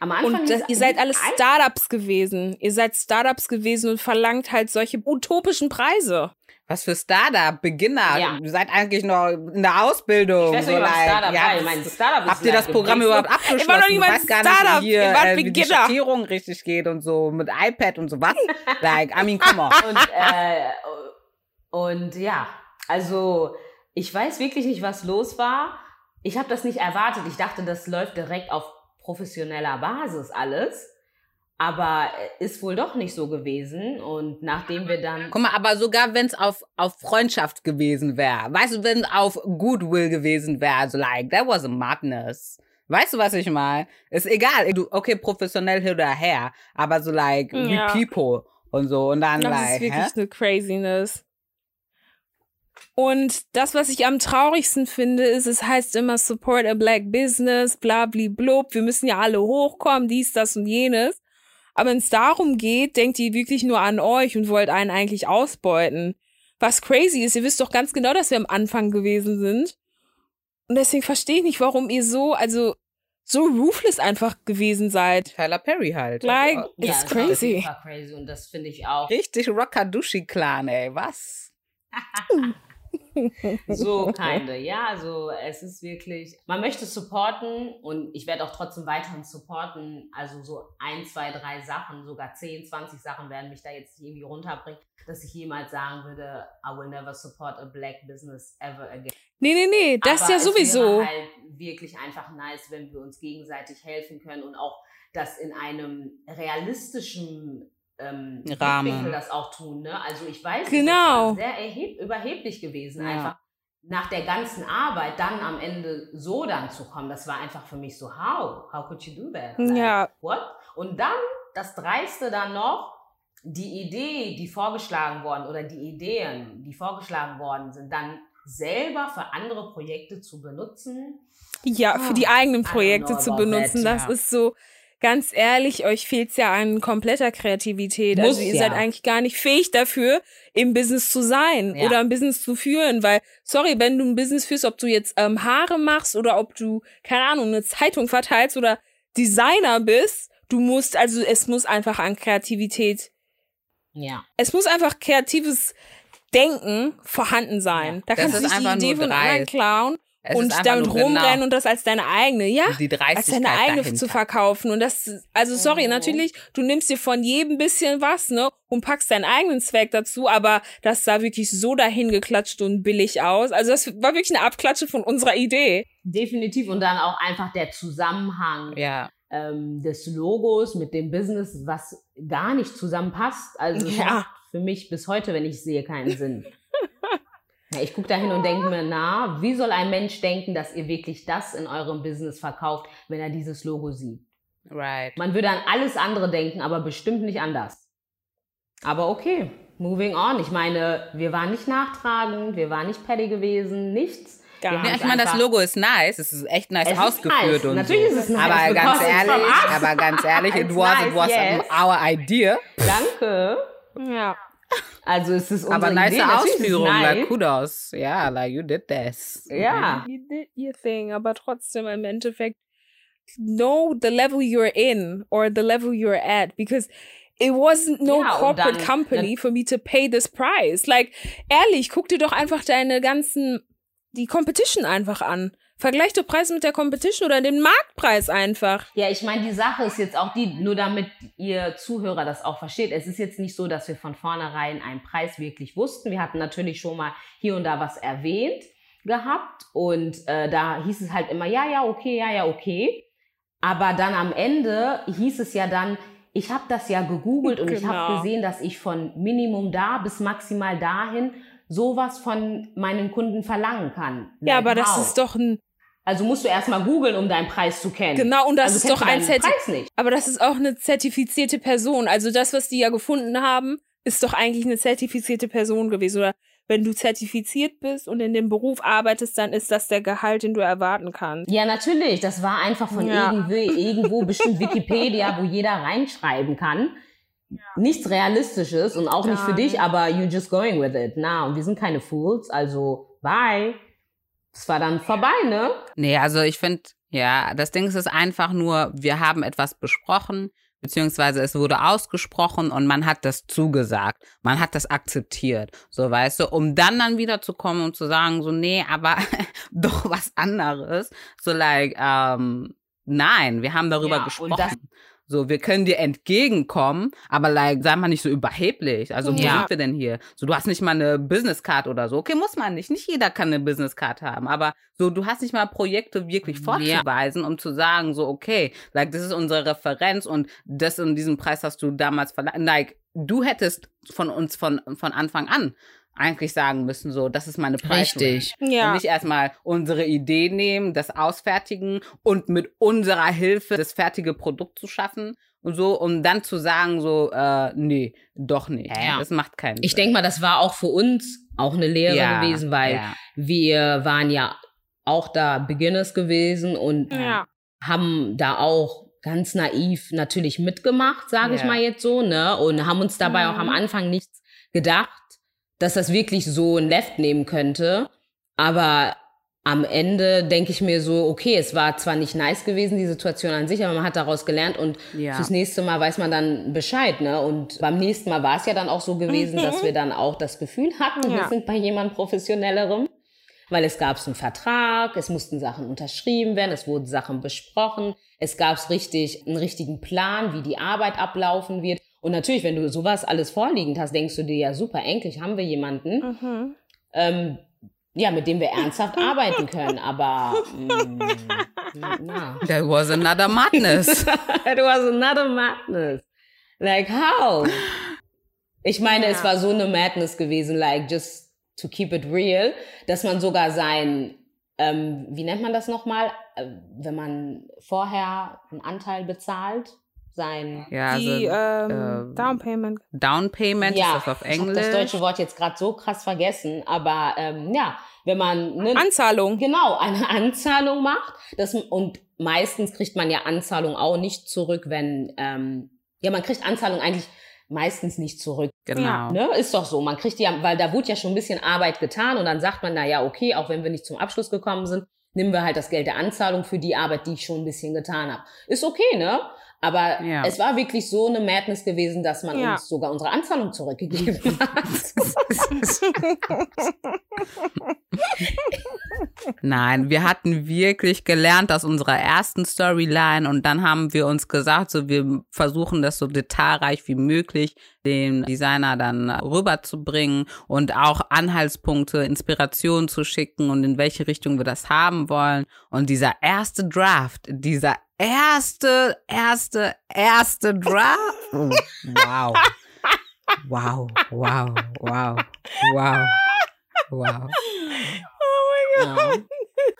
Am Anfang Und das, ihr seid alles Startups gewesen. Ihr seid Startups gewesen und verlangt halt solche utopischen Preise. Was für Startup, Beginner. Ja. Ihr seid eigentlich noch in der Ausbildung. Ich weiß so nicht, like, Startup ja, war. Ich meine, Startup ist Habt ihr das Programm du- überhaupt abgeschlossen? Weiß gar Startup, nicht, wie hier, ihr wart äh, wie die Beginner. Schattierung richtig geht und so mit iPad und so was. like, I mean, come on. Und, äh, und ja, also ich weiß wirklich nicht, was los war. Ich habe das nicht erwartet. Ich dachte, das läuft direkt auf professioneller Basis alles. Aber äh, ist wohl doch nicht so gewesen. Und nachdem wir dann. Guck mal, aber sogar wenn es auf, auf Freundschaft gewesen wäre, weißt du, wenn es auf Goodwill gewesen wäre, also like, that was a madness. Weißt du, was ich meine? Ist egal. Du, okay, professionell hin oder her, aber so like, Ja. we people und so und dann Das like, ist wirklich hä? eine Craziness. Und das, was ich am traurigsten finde, ist, es heißt immer Support a Black Business, blabli-blub, wir müssen ja alle hochkommen, dies, das und jenes. Aber wenn es darum geht, denkt ihr wirklich nur an euch und wollt einen eigentlich ausbeuten. Was crazy ist, ihr wisst doch ganz genau, dass wir am Anfang gewesen sind. Und deswegen verstehe ich nicht, warum ihr so, also so ruthless einfach gewesen seid. Tyler Perry halt. Like, Also, Ja, it's war crazy. super crazy. Und das finde ich auch. Richtig Rockadushi-Clan, ey, was? So, keine. Ja, also es ist wirklich, man möchte supporten und ich werde auch trotzdem weiterhin supporten. Also so ein, zwei, drei Sachen, sogar 10, 20 Sachen werden mich da jetzt irgendwie runterbringen, dass ich jemals sagen würde, I will never support a black business ever again. Nee, nee, nee, das Aber ja es sowieso. wäre halt wirklich einfach nice, wenn wir uns gegenseitig helfen können und auch das in einem realistischen ähm, Rahmen. Das auch tun. Ne? Also ich weiß, Genau. sehr erheb überheblich gewesen, Ja. einfach nach der ganzen Arbeit dann am Ende so dann zu kommen. Das war einfach für mich so, how? How could you do that? Like, Ja. What? Und dann, das Dreiste dann noch, die Idee, die vorgeschlagen worden oder die Ideen, die vorgeschlagen worden sind, dann selber für andere Projekte zu benutzen. Ja, für Ah, die eigenen I don't Projekte zu benutzen, that, das ja. ist so, ganz ehrlich, euch fehlt's ja an kompletter Kreativität. Muss also ihr ja. seid eigentlich gar nicht fähig dafür, im Business zu sein Ja. oder ein Business zu führen, weil, sorry, wenn du ein Business führst, ob du jetzt ähm, Haare machst oder ob du, keine Ahnung, eine Zeitung verteilst oder Designer bist, du musst, also es muss einfach an Kreativität, Ja. es muss einfach kreatives Denken vorhanden sein. Da Das kannst du nicht die einfach Idee von anderen klauen Es und damit nur rumrennen genau und das als deine eigene, ja, die als deine eigene dahinter. zu verkaufen. Und das, also sorry, Mhm. natürlich, du nimmst dir von jedem bisschen was, ne, und packst deinen eigenen Zweck dazu, aber das sah wirklich so dahin geklatscht und billig aus. Also das war wirklich eine Abklatsche von unserer Idee. Definitiv. Und dann auch einfach der Zusammenhang Ja, ähm, des Logos mit dem Business, was gar nicht zusammenpasst. Also Ja. macht für mich bis heute, wenn ich sehe, keinen Sinn. Ich gucke dahin und denke mir, na, wie soll ein Mensch denken, dass ihr wirklich das in eurem Business verkauft, wenn er dieses Logo sieht? right. Man würde an alles andere denken, aber bestimmt nicht anders. Aber okay, moving on. Ich meine, wir waren nicht nachtragend, wir waren nicht petty gewesen, nichts. Gar haben ich meine, das Logo ist nice. Es ist echt nice Es ist ausgeführt nice. und Natürlich so. ist es nice, aber ganz ehrlich, aber ganz ehrlich, it was, nice, it was yes. our idea. Danke. Ja. Also es ist unsere aber nice Idee. Ausführung, nice. like kudos. Ja, like you did this. Ja. You did your thing, aber trotzdem im Endeffekt know the level you're in or the level you're at because it wasn't no Ja, corporate dann- company for me to pay this price. Like, ehrlich, guck dir doch einfach deine ganzen, die Competition einfach an. Vergleich doch Preis mit der Competition oder den Marktpreis einfach. Ja, ich meine, die Sache ist jetzt auch die, nur damit ihr Zuhörer das auch versteht. Es ist jetzt nicht so, dass wir von vornherein einen Preis wirklich wussten. Wir hatten natürlich schon mal hier und da was erwähnt gehabt und äh, da hieß es halt immer, ja, ja, okay, ja, ja, okay. Aber dann am Ende hieß es ja dann, ich habe das ja gegoogelt und ich habe Genau. gesehen, dass ich von Minimum da bis maximal dahin sowas von meinen Kunden verlangen kann. Ja, aber das ist doch ein, Also musst du erstmal googeln, um deinen Preis zu kennen. genau, und das also ist doch ein deinen Zerti Preis nicht. aber das ist auch eine zertifizierte Person. Also das, was die ja gefunden haben, ist doch eigentlich eine zertifizierte Person gewesen. Oder wenn du zertifiziert bist und in dem Beruf arbeitest, dann ist das der Gehalt, den du erwarten kannst. Ja, natürlich. Das war einfach von Ja. irgendwo, irgendwo bestimmt Wikipedia, wo jeder reinschreiben kann. Nichts Realistisches und auch nicht Gar für dich, nicht. aber you're just going with it. Na, und wir sind keine Fools, also bye. Es war dann vorbei, ne? Nee, also ich finde, Ja, das Ding ist es einfach nur, wir haben etwas besprochen, beziehungsweise es wurde ausgesprochen und man hat das zugesagt. Man hat das akzeptiert. So, weißt du, um dann dann wieder zu kommen und zu sagen, so, nee, aber doch was anderes. So, like, ähm, nein, wir haben darüber Ja, gesprochen. So, wir können dir entgegenkommen, aber like, sei mal nicht so überheblich. Also, wo Ja. sind wir denn hier? So, du hast nicht mal eine Business Card oder so. Okay, muss man nicht. Nicht jeder kann eine Business Card haben, aber so, du hast nicht mal Projekte wirklich Ja. vorzuweisen, um zu sagen, so, okay, like, das ist unsere Referenz und das und diesen Preis hast du damals verlangt. Like, du hättest von uns von, von Anfang an eigentlich sagen müssen, so, das ist meine Preis. Richtig. Und Ja. nicht erstmal unsere Idee nehmen, das ausfertigen und mit unserer Hilfe das fertige Produkt zu schaffen und so, um dann zu sagen, so, äh, nee, doch nicht. Ja. Das macht keinen Ich Sinn. denke mal, das war auch für uns auch eine Lehre Ja, gewesen, weil ja. wir waren ja auch da Beginners gewesen und Ja. haben da auch ganz naiv natürlich mitgemacht, sage ich mal jetzt so, ne? Und haben uns dabei auch am Mhm. Anfang nichts gedacht, dass das wirklich so ein Left nehmen könnte. Aber am Ende denke ich mir so, okay, es war zwar nicht nice gewesen, die Situation an sich, aber man hat daraus gelernt und Ja. fürs nächste Mal weiß man dann Bescheid, ne? Und beim nächsten Mal war es ja dann auch so gewesen, dass wir dann auch das Gefühl hatten, wir Ja. sind bei jemand professionellerem. Weil es gab einen Vertrag, es mussten Sachen unterschrieben werden, es wurden Sachen besprochen, es gab richtig, einen richtigen Plan, wie die Arbeit ablaufen wird. Und natürlich, wenn du sowas alles vorliegend hast, denkst du dir ja super, endlich haben wir jemanden, Mhm. ähm, ja, mit dem wir ernsthaft arbeiten können. Aber mm, na. That was another madness. It was another madness. Like how? Ich meine, Ja. es war so eine Madness gewesen, like just to keep it real, dass man sogar sein, ähm, wie nennt man das nochmal, äh, wenn man vorher einen Anteil bezahlt, sein ja, Die also, ähm, äh, Down Payment. Down ja, ist das auf ich hab Englisch. das deutsche Wort jetzt gerade so krass vergessen, aber ähm, ja, wenn man ne, Anzahlung. genau eine Anzahlung macht, das, und meistens kriegt man ja Anzahlung auch nicht zurück, wenn ähm, ja man kriegt Anzahlung eigentlich meistens nicht zurück. Genau. Ne? Ist doch so. Man kriegt ja, weil da wurde ja schon ein bisschen Arbeit getan und dann sagt man, na ja, okay, auch wenn wir nicht zum Abschluss gekommen sind, nehmen wir halt das Geld der Anzahlung für die Arbeit, die ich schon ein bisschen getan habe. Ist okay, ne? Aber Ja. es war wirklich so eine Madness gewesen, dass man Ja. uns sogar unsere Anzahlung zurückgegeben hat. Nein, wir hatten wirklich gelernt aus unserer ersten Storyline und dann haben wir uns gesagt, so wir versuchen das so detailreich wie möglich den Designer dann rüberzubringen und auch Anhaltspunkte, Inspirationen zu schicken und in welche Richtung wir das haben wollen. Und dieser erste Draft, dieser erste, erste, erste Draft. Oh, wow. Wow, wow, wow, wow, wow. Ja.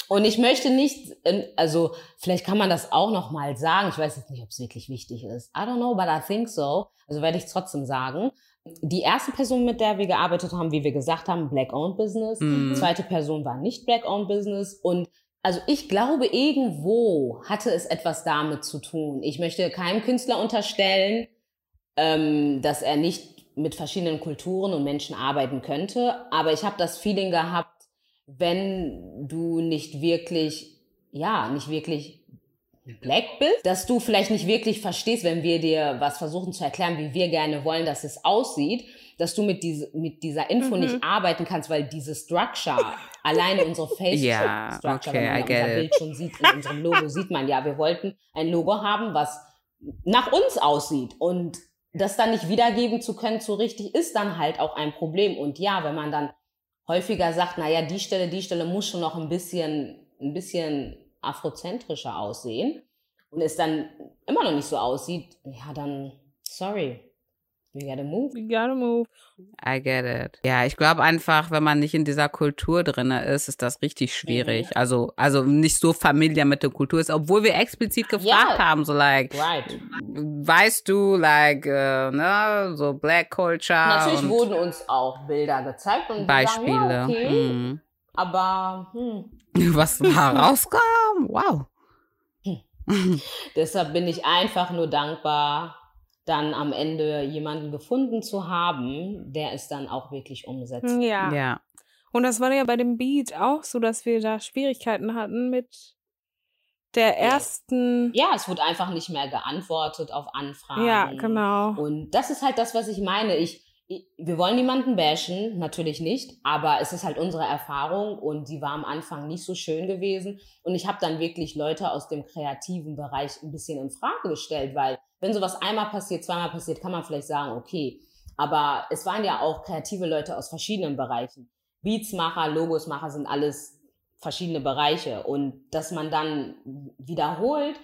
Und ich möchte nicht, äh, also vielleicht kann man das auch noch mal sagen. Ich weiß jetzt nicht, ob es wirklich wichtig ist. I don't know, but I think so. Also werde ich es trotzdem sagen. Die erste Person, mit der wir gearbeitet haben, wie wir gesagt haben, Black-owned Business. Mhm. Zweite Person war nicht Black-owned Business. Und also ich glaube, irgendwo hatte es etwas damit zu tun. Ich möchte keinem Künstler unterstellen, ähm, dass er nicht mit verschiedenen Kulturen und Menschen arbeiten könnte. Aber ich habe das Feeling gehabt, wenn du nicht wirklich, ja, nicht wirklich black bist, dass du vielleicht nicht wirklich verstehst, wenn wir dir was versuchen zu erklären, wie wir gerne wollen, dass es aussieht, dass du mit, diese, mit dieser Info Mhm. nicht arbeiten kannst, weil diese Structure, alleine unsere Face Ja, Structure, okay, wenn man unser it. Bild schon sieht, in unserem Logo sieht man ja, wir wollten ein Logo haben, was nach uns aussieht und das dann nicht wiedergeben zu können, so richtig, ist dann halt auch ein Problem. Und ja, wenn man dann häufiger sagt, naja, die Stelle, die Stelle muss schon noch ein bisschen, ein bisschen afrozentrischer aussehen und es dann immer noch nicht so aussieht, ja, dann, sorry, we gotta move. We gotta move. I get it. Ja, ich glaube einfach, wenn man nicht in dieser Kultur drin ist, ist das richtig schwierig. Also, also nicht so familiar mit der Kultur ist, obwohl wir explizit gefragt Ja. haben, so like, Right. weißt du, like, äh, ne, so Black Culture Natürlich und wurden uns auch Bilder gezeigt und Beispiele. Sagen, ja, okay, Mhm. aber hm, Was da rauskam? Wow. Deshalb bin ich einfach nur dankbar, dann am Ende jemanden gefunden zu haben, der es dann auch wirklich umsetzt. Ja. Ja. Und das war ja bei dem Beat auch so, dass wir da Schwierigkeiten hatten mit der ersten. Ja, es wurde einfach nicht mehr geantwortet auf Anfragen. Ja, genau. Und das ist halt das, was ich meine. Ich, ich, wir wollen niemanden bashen, natürlich nicht, aber es ist halt unsere Erfahrung und die war am Anfang nicht so schön gewesen. Und ich habe dann wirklich Leute aus dem kreativen Bereich ein bisschen in Frage gestellt, weil wenn sowas einmal passiert, zweimal passiert, kann man vielleicht sagen, okay. Aber es waren ja auch kreative Leute aus verschiedenen Bereichen. Beatsmacher, Logosmacher sind alles verschiedene Bereiche und dass man dann wiederholt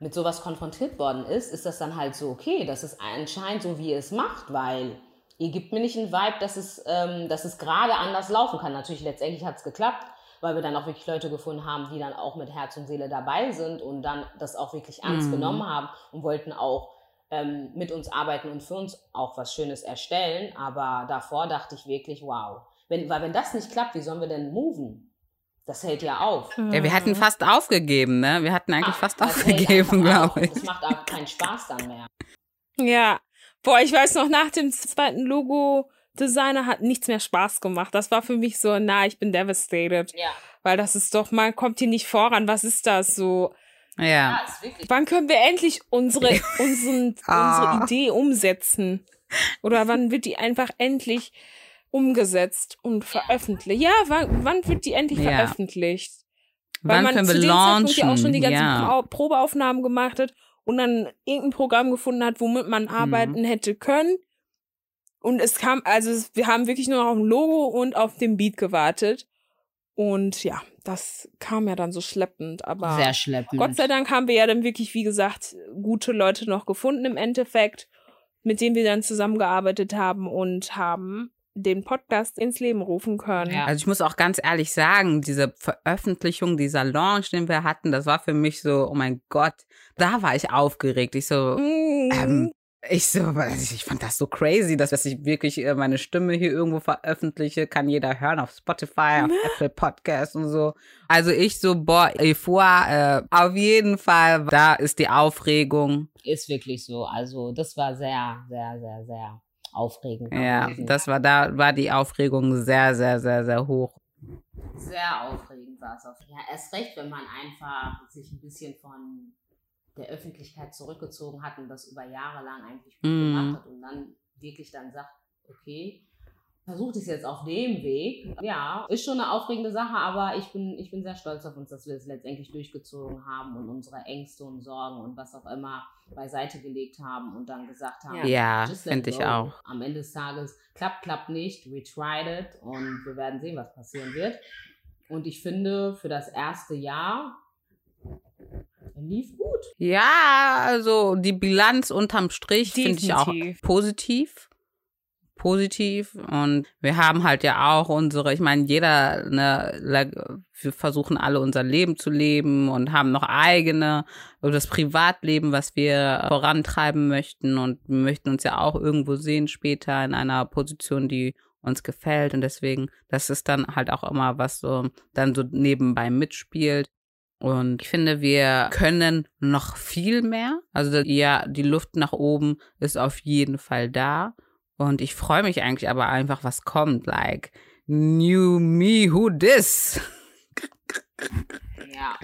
mit sowas konfrontiert worden ist, ist das dann halt so, okay, das ist anscheinend so, wie ihr es macht, weil ihr gibt mir nicht einen Vibe, dass es, ähm, dass es gerade anders laufen kann. Natürlich, letztendlich hat es geklappt, weil wir dann auch wirklich Leute gefunden haben, die dann auch mit Herz und Seele dabei sind und dann das auch wirklich ernst Mhm. genommen haben und wollten auch ähm, mit uns arbeiten und für uns auch was Schönes erstellen. Aber davor dachte ich wirklich, wow. Wenn, weil wenn das nicht klappt, wie sollen wir denn moven? Das hält ja auf. Ja, wir hatten fast aufgegeben, ne? Wir hatten eigentlich fast Das hält aufgegeben, glaube ich. Das macht auch keinen Spaß dann mehr. Ja. Boah, ich weiß noch, nach dem zweiten Logo-Designer hat nichts mehr Spaß gemacht. Das war für mich so, na, ich bin devastated. Ja, Weil das ist doch, man kommt hier nicht voran. Was ist das so? Ja. ja. Wann können wir endlich unsere, unseren, Ah. unsere Idee umsetzen? Oder wann wird die einfach endlich umgesetzt und veröffentlicht? Ja, wann, wann wird die endlich Ja. veröffentlicht? Weil Wann man können zu wir dem Zeitpunkt ja auch schon die launchen? ganzen Ja. Pro- Probeaufnahmen gemacht hat und dann irgendein Programm gefunden hat, womit man Mhm. arbeiten hätte können. Und es kam, also wir haben wirklich nur noch auf ein Logo und auf den Beat gewartet. Und ja, das kam ja dann so schleppend, aber Sehr schleppend. Gott sei Dank haben wir ja dann wirklich, wie gesagt, gute Leute noch gefunden im Endeffekt, mit denen wir dann zusammengearbeitet haben und haben den Podcast ins Leben rufen können. Ja. Also ich muss auch ganz ehrlich sagen, diese Veröffentlichung, dieser Launch, den wir hatten, das war für mich so, oh mein Gott, da war ich aufgeregt. Ich so, Mm. ähm, ich so, ich fand das so crazy, dass, ich wirklich äh, meine Stimme hier irgendwo veröffentliche, kann jeder hören auf Spotify, auf Apple Podcasts und so. Also ich so, boah, Ephua, äh, auf jeden Fall, da ist die Aufregung. Ist wirklich so. Also, das war sehr, sehr, sehr, sehr aufregend. Ja, das war da, war die Aufregung sehr, sehr, sehr, sehr hoch. Sehr aufregend war es auch. Ja, erst recht, wenn man einfach sich ein bisschen von der Öffentlichkeit zurückgezogen hat und das über Jahre lang eigentlich gut Mhm. gemacht hat und dann wirklich dann sagt, okay, versucht es jetzt auf dem Weg. Ja, ist schon eine aufregende Sache, aber ich bin, ich bin sehr stolz auf uns, dass wir es letztendlich durchgezogen haben und unsere Ängste und Sorgen und was auch immer beiseite gelegt haben und dann gesagt haben, Ja, finde ich auch. Am Ende des Tages klappt, klappt nicht, we tried it und wir werden sehen, was passieren wird. Und ich finde, für das erste Jahr lief gut. Ja, also die Bilanz unterm Strich finde ich auch positiv. Positiv. Und wir haben halt ja auch unsere, ich meine, jeder, ne, wir versuchen alle unser Leben zu leben und haben noch eigene, das Privatleben, was wir vorantreiben möchten. Und wir möchten uns ja auch irgendwo sehen später in einer Position, die uns gefällt. Und deswegen, das ist dann halt auch immer was so, dann so nebenbei mitspielt. Und ich finde, wir können noch viel mehr. Also ja, die Luft nach oben ist auf jeden Fall da. Und ich freue mich eigentlich aber einfach, was kommt. Like, new me, who this? Ja,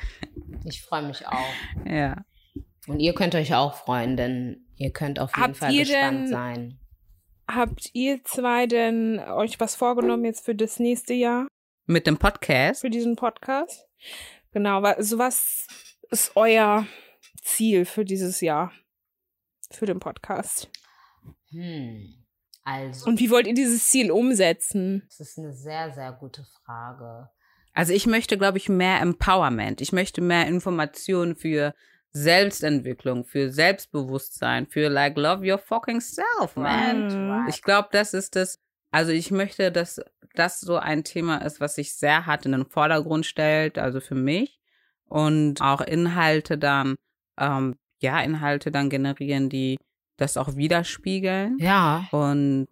ich freue mich auch. Ja. Und ihr könnt euch auch freuen, denn ihr könnt auf jeden Habt Fall gespannt denn- sein. Habt ihr zwei denn euch was vorgenommen jetzt für das nächste Jahr, Mit dem Podcast. für diesen Podcast? Genau, also was ist euer Ziel für dieses Jahr, für den Podcast? Hm. Also, Und wie wollt ihr dieses Ziel umsetzen? das ist eine sehr, sehr gute Frage. Also ich möchte, glaube ich, mehr Empowerment. Ich möchte mehr Informationen für Selbstentwicklung, für Selbstbewusstsein, für like love your fucking self, man. Mhm. Ich glaube, das ist das. Also ich möchte, dass das so ein Thema ist, was sich sehr hart in den Vordergrund stellt, also für mich. Und auch Inhalte dann, ähm, ja, Inhalte dann generieren, die das auch widerspiegeln. Ja. Und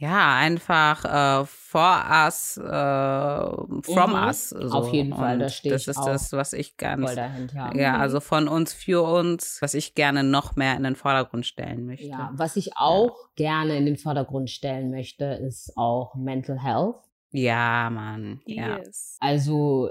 ja, einfach äh, for us, äh, from Mhm. us. So. Auf jeden Fall, Und da steh Das ich ist auch das, was ich ganz, Voll dahinter. ja, also von uns, für uns, was ich gerne noch mehr in den Vordergrund stellen möchte. Ja, was ich auch gerne in den Vordergrund stellen möchte, ist auch Mental Health. Ja, Mann. Ja. Yes. Also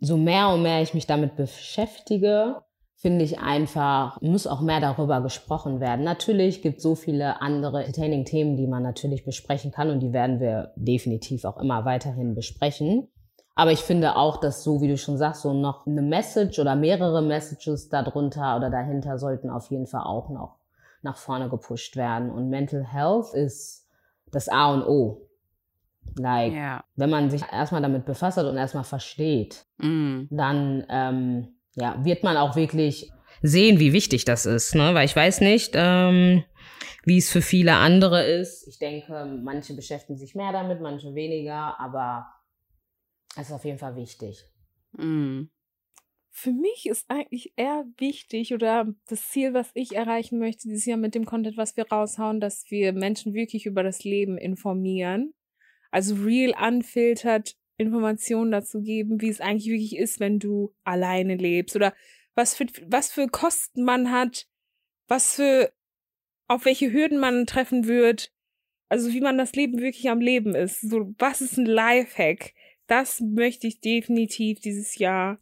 so mehr und mehr ich mich damit beschäftige, finde ich einfach, muss auch mehr darüber gesprochen werden. Natürlich gibt es so viele andere entertaining Themen, die man natürlich besprechen kann und die werden wir definitiv auch immer weiterhin besprechen. Aber ich finde auch, dass so, wie du schon sagst, so noch eine Message oder mehrere Messages darunter oder dahinter sollten auf jeden Fall auch noch nach vorne gepusht werden. Und Mental Health ist das A und O. Like, Ja. wenn man sich erstmal damit befasst hat und erstmal versteht, Mm. dann ähm, ja, wird man auch wirklich sehen, wie wichtig das ist. Ne? Weil ich weiß nicht, ähm, wie es für viele andere ist. Ich denke, manche beschäftigen sich mehr damit, manche weniger, aber es ist auf jeden Fall wichtig. Mm. Für mich ist eigentlich eher wichtig oder das Ziel, was ich erreichen möchte dieses Jahr mit dem Content, was wir raushauen, dass wir Menschen wirklich über das Leben informieren. Also real unfiltert Informationen dazu geben, wie es eigentlich wirklich ist, wenn du alleine lebst oder was für, was für Kosten man hat, was für, auf welche Hürden man treffen wird. Also wie man das Leben wirklich am Leben ist. So, was ist ein Lifehack? Das möchte ich definitiv dieses Jahr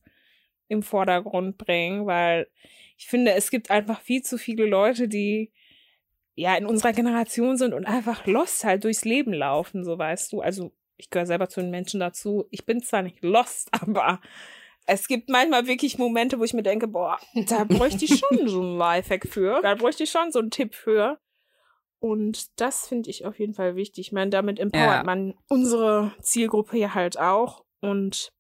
im Vordergrund bringen, weil ich finde, es gibt einfach viel zu viele Leute, die ja in unserer Generation sind und einfach lost halt durchs Leben laufen, so weißt du. Also ich gehöre selber zu den Menschen dazu. Ich bin zwar nicht lost, aber es gibt manchmal wirklich Momente, wo ich mir denke, boah, da bräuchte ich schon so ein Lifehack für. Da bräuchte ich schon so einen Tipp für. Und das finde ich auf jeden Fall wichtig. Ich meine, damit empowert Ja. man unsere Zielgruppe ja halt auch. Und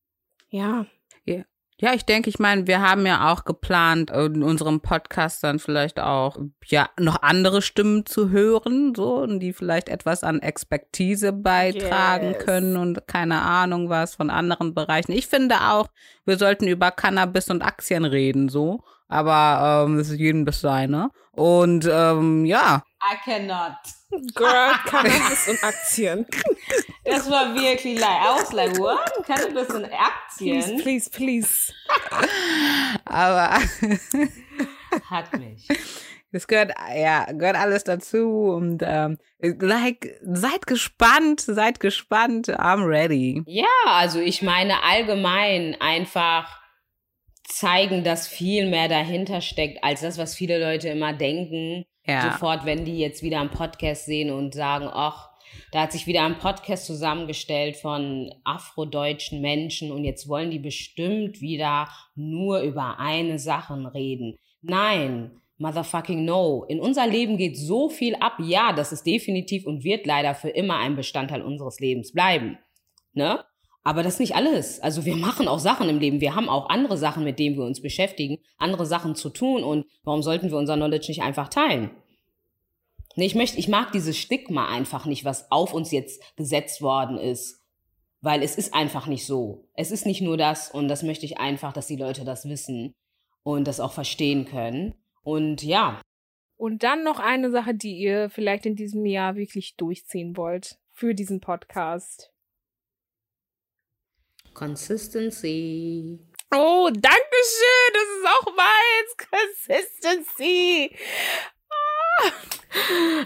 ja, Ja, ich denke, ich meine, wir haben ja auch geplant, in unserem Podcast dann vielleicht auch, ja, noch andere Stimmen zu hören, so, und die vielleicht etwas an Expertise beitragen Yes. können und keine Ahnung was von anderen Bereichen. Ich finde auch, wir sollten über Cannabis und Aktien reden, so. Aber ähm, das ist jedem das seine. Und ähm, ja, I cannot. Girl, Cannabis und Aktien. Das war wirklich like, I was like, what? Cannabis und Please, Aktien? please, please. aber Hat mich. Es gehört, ja, gehört alles dazu und ähm, like, seid gespannt, seid gespannt, I'm ready. Ja, also ich meine allgemein einfach zeigen, dass viel mehr dahinter steckt, als das, was viele Leute immer denken. Ja. Sofort, wenn die jetzt wieder einen Podcast sehen und sagen, ach, da hat sich wieder ein Podcast zusammengestellt von afrodeutschen Menschen und jetzt wollen die bestimmt wieder nur über eine Sache reden. Nein, motherfucking no. In unser Leben geht so viel ab. Ja, das ist definitiv und wird leider für immer ein Bestandteil unseres Lebens bleiben. Ne? Aber das ist nicht alles. Also wir machen auch Sachen im Leben. Wir haben auch andere Sachen, mit denen wir uns beschäftigen, andere Sachen zu tun. Und warum sollten wir unser Knowledge nicht einfach teilen? Nee, ich möchte, ich mag dieses Stigma einfach nicht, was auf uns jetzt gesetzt worden ist. Weil es ist einfach nicht so. Es ist nicht nur das und das möchte ich einfach, dass die Leute das wissen und das auch verstehen können. Und ja, Und dann noch eine Sache, die ihr vielleicht in diesem Jahr wirklich durchziehen wollt für diesen Podcast. Consistency. Oh, danke schön. Das ist auch meins. Consistency.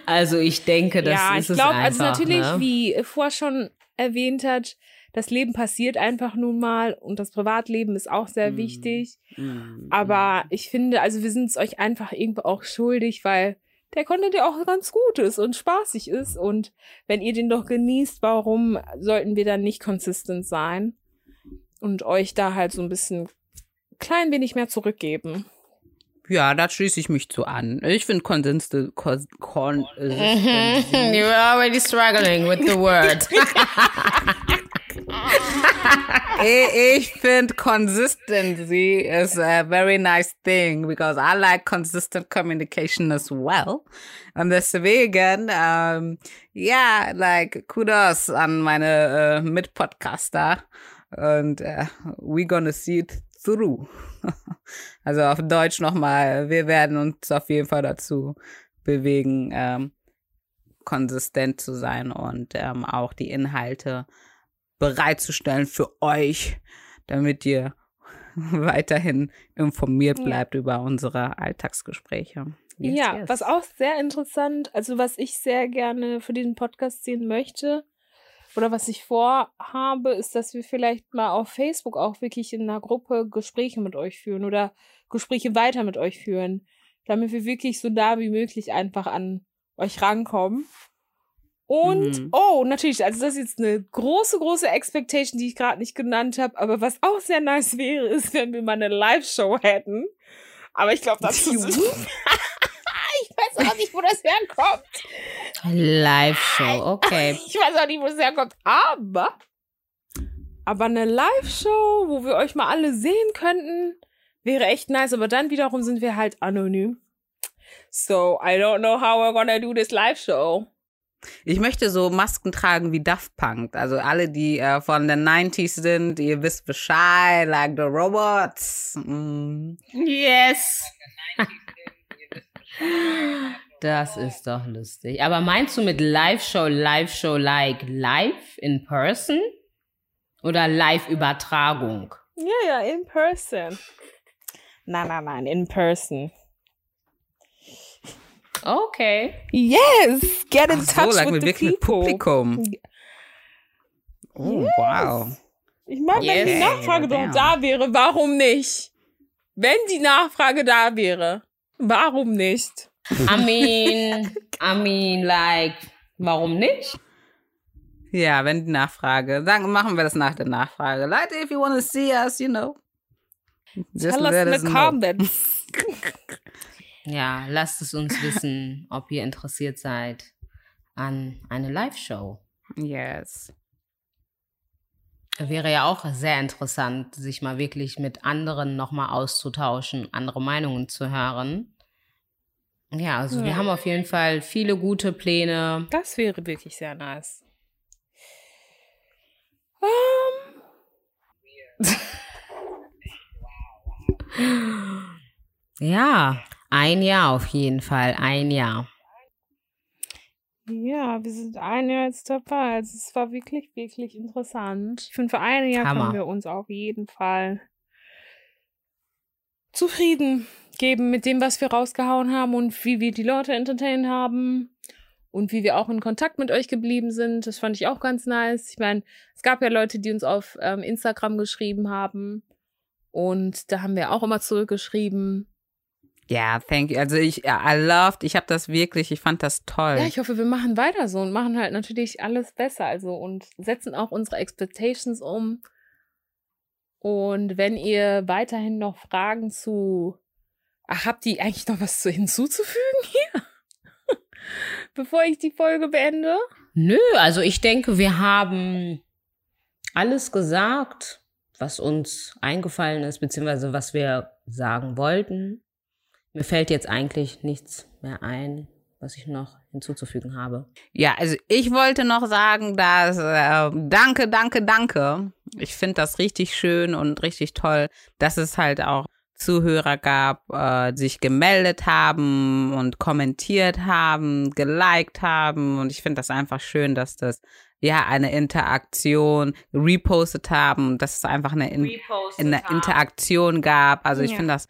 Also ich denke, das ja, ist ich es glaube, einfach. also natürlich, ne? wie vor schon erwähnt hat, das Leben passiert einfach nun mal und das Privatleben ist auch sehr Mhm. wichtig. Mm, Aber ich finde, also wir sind es euch einfach irgendwo auch schuldig, weil der Content ja auch ganz gut ist und spaßig ist. Und wenn ihr den doch genießt, warum sollten wir dann nicht consistent sein und euch da halt so ein bisschen klein wenig mehr zurückgeben? Ja, da schließe ich mich zu an. Ich finde Konsiste, Kon, Kon, Mhm. You're already struggling with the word. ich finde consistency is a very nice thing because I like consistent communication as well. Und deswegen, ähm, ja, like kudos an meine äh, Mitpodcaster und äh, we gonna see it through. also auf Deutsch nochmal, wir werden uns auf jeden Fall dazu bewegen, ähm, konsistent zu sein und ähm, auch die Inhalte bereitzustellen für euch, damit ihr weiterhin informiert Ja. bleibt über unsere Alltagsgespräche. Yes, ja, yes. was auch sehr interessant, also was ich sehr gerne für diesen Podcast sehen möchte, Oder was ich vorhabe, ist, dass wir vielleicht mal auf Facebook auch wirklich in einer Gruppe Gespräche mit euch führen oder Gespräche weiter mit euch führen, damit wir wirklich so nah wie möglich einfach an euch rankommen. Und, Mhm. oh, natürlich, also das ist jetzt eine große, große Expectation, die ich gerade nicht genannt habe, aber was auch sehr nice wäre, ist, wenn wir mal eine Live-Show hätten. Aber ich glaube, das ist... ich weiß auch nicht, wo das herkommt. Live-Show, okay. Ich weiß auch nicht, wo das herkommt, aber. Aber eine Live-Show, wo wir euch mal alle sehen könnten, wäre echt nice. Aber dann wiederum sind wir halt anonym. So, I don't know how we're gonna do this Live-Show. Ich möchte so Masken tragen wie Daft Punk. Also alle, die äh, von den 90s sind, ihr wisst Bescheid, like the robots. Mm. Yes. Das ist doch lustig. Aber meinst du mit Live-Show, Live-Show like live in person? Oder Live-Übertragung? Ja, ja, in person. Nein, nein, nein, in person. Okay. Yes, get in Ach so, touch like with mit the wirklich mit people. Publikum. Oh, wow. Ich meine, wenn die Yes. Nachfrage doch da wäre, warum nicht? Wenn die Nachfrage da wäre, warum nicht? I mean, I mean, like, warum nicht? Ja, wenn die Nachfrage. Sagen, machen wir das nach der Nachfrage. Leute, if you want to see us, you know. Just Tell us in the know. comments. Ja, lasst es uns wissen, ob ihr interessiert seid an eine Live-Show. Yes. Wäre ja auch sehr interessant, sich mal wirklich mit anderen nochmal auszutauschen, andere Meinungen zu hören. Ja, also Ja. wir haben auf jeden Fall viele gute Pläne. Das wäre wirklich sehr nice. Ähm, Ja, ein Jahr auf jeden Fall, ein Jahr. ja, wir sind ein Jahr jetzt dabei. Also es war wirklich, wirklich interessant. Ich finde, für ein Jahr Hammer. können wir uns auf jeden Fall zufrieden geben mit dem, was wir rausgehauen haben und wie wir die Leute entertained haben und wie wir auch in Kontakt mit euch geblieben sind. Das fand ich auch ganz nice. Ich meine, es gab ja Leute, die uns auf ähm, Instagram geschrieben haben und da haben wir auch immer zurückgeschrieben. Ja, thank you. Also ich, I loved, ich habe das wirklich, ich fand das toll. Ja, ich hoffe, wir machen weiter so und machen halt natürlich alles besser. Also und setzen auch unsere Expectations um. Und wenn ihr weiterhin noch Fragen zu. Ach, habt ihr eigentlich noch was zu hinzuzufügen hier? Bevor ich die Folge beende? Nö, also ich denke, wir haben alles gesagt, was uns eingefallen ist, beziehungsweise was wir sagen wollten. Mir fällt jetzt eigentlich nichts mehr ein, was ich noch hinzuzufügen habe. Ja, also ich wollte noch sagen, dass äh, danke, danke, danke. Ich finde das richtig schön und richtig toll, dass es halt auch Zuhörer gab, äh, sich gemeldet haben und kommentiert haben, geliked haben. Und ich finde das einfach schön, dass das ja eine Interaktion repostet haben, dass es einfach eine, in, eine Interaktion gab. Also ich Ja. finde das,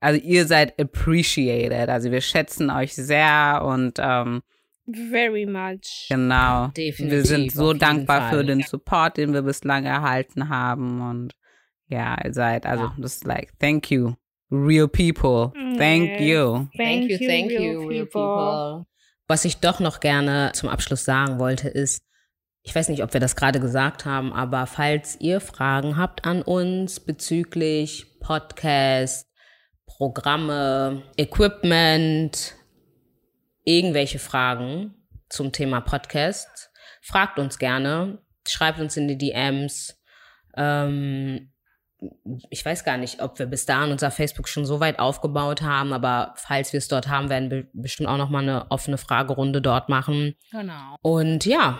also ihr seid appreciated. Also wir schätzen euch sehr und ähm, Very much. Genau. Definitiv, wir sind so dankbar für Fall. den Support, den wir bislang erhalten haben. Und ja, ihr seid, also das ist like, thank you, real people. Thank you. Thank you, thank you, real people. Was ich doch noch gerne zum Abschluss sagen wollte, ist, ich weiß nicht, ob wir das gerade gesagt haben, aber falls ihr Fragen habt an uns bezüglich Podcast, Programme, Equipment, irgendwelche Fragen zum Thema Podcast, fragt uns gerne, schreibt uns in die DMs. Ähm, ich weiß gar nicht, ob wir bis dahin unser Facebook schon so weit aufgebaut haben, aber falls wir es dort haben, werden wir bestimmt auch noch mal eine offene Fragerunde dort machen. Genau. Und ja,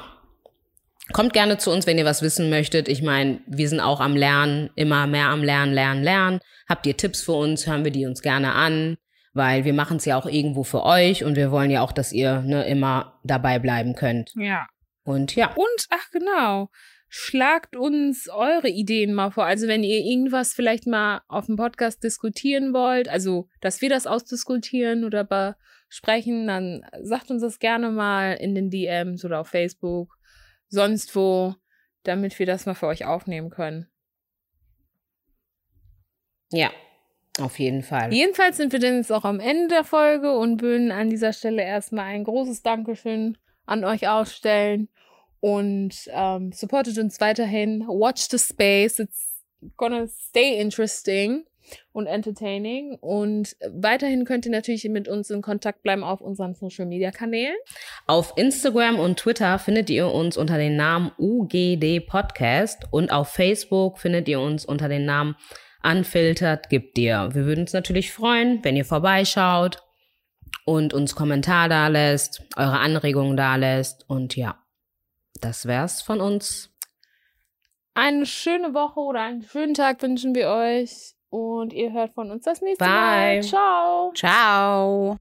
kommt gerne zu uns, wenn ihr was wissen möchtet. Ich meine, wir sind auch am Lernen, immer mehr am Lernen, Lernen, Lernen. Habt ihr Tipps für uns, hören wir die uns gerne an, weil wir machen es ja auch irgendwo für euch und wir wollen ja auch, dass ihr ne, immer dabei bleiben könnt. Ja. Und ja, Und, ach genau, schlagt uns eure Ideen mal vor. Also wenn ihr irgendwas vielleicht mal auf dem Podcast diskutieren wollt, also dass wir das ausdiskutieren oder besprechen, dann sagt uns das gerne mal in den DMs oder auf Facebook. sonst wo, damit wir das mal für euch aufnehmen können. Ja, auf jeden Fall. Jedenfalls sind wir dann jetzt auch am Ende der Folge und würden an dieser Stelle erstmal ein großes Dankeschön an euch ausstellen und ähm, supportet uns weiterhin. Watch the space. It's gonna stay interesting und entertaining. Und weiterhin könnt ihr natürlich mit uns in Kontakt bleiben auf unseren Social Media Kanälen. Auf Instagram und Twitter findet ihr uns unter dem Namen UGD Podcast und auf Facebook findet ihr uns unter dem Namen Unfiltered gibt dir. Wir würden uns natürlich freuen, wenn ihr vorbeischaut und uns Kommentar da lässt, eure Anregungen da lässt und ja, das wär's von uns. Eine schöne Woche oder einen schönen Tag wünschen wir euch und ihr hört von uns das nächste Bye. Mal. Ciao. Ciao.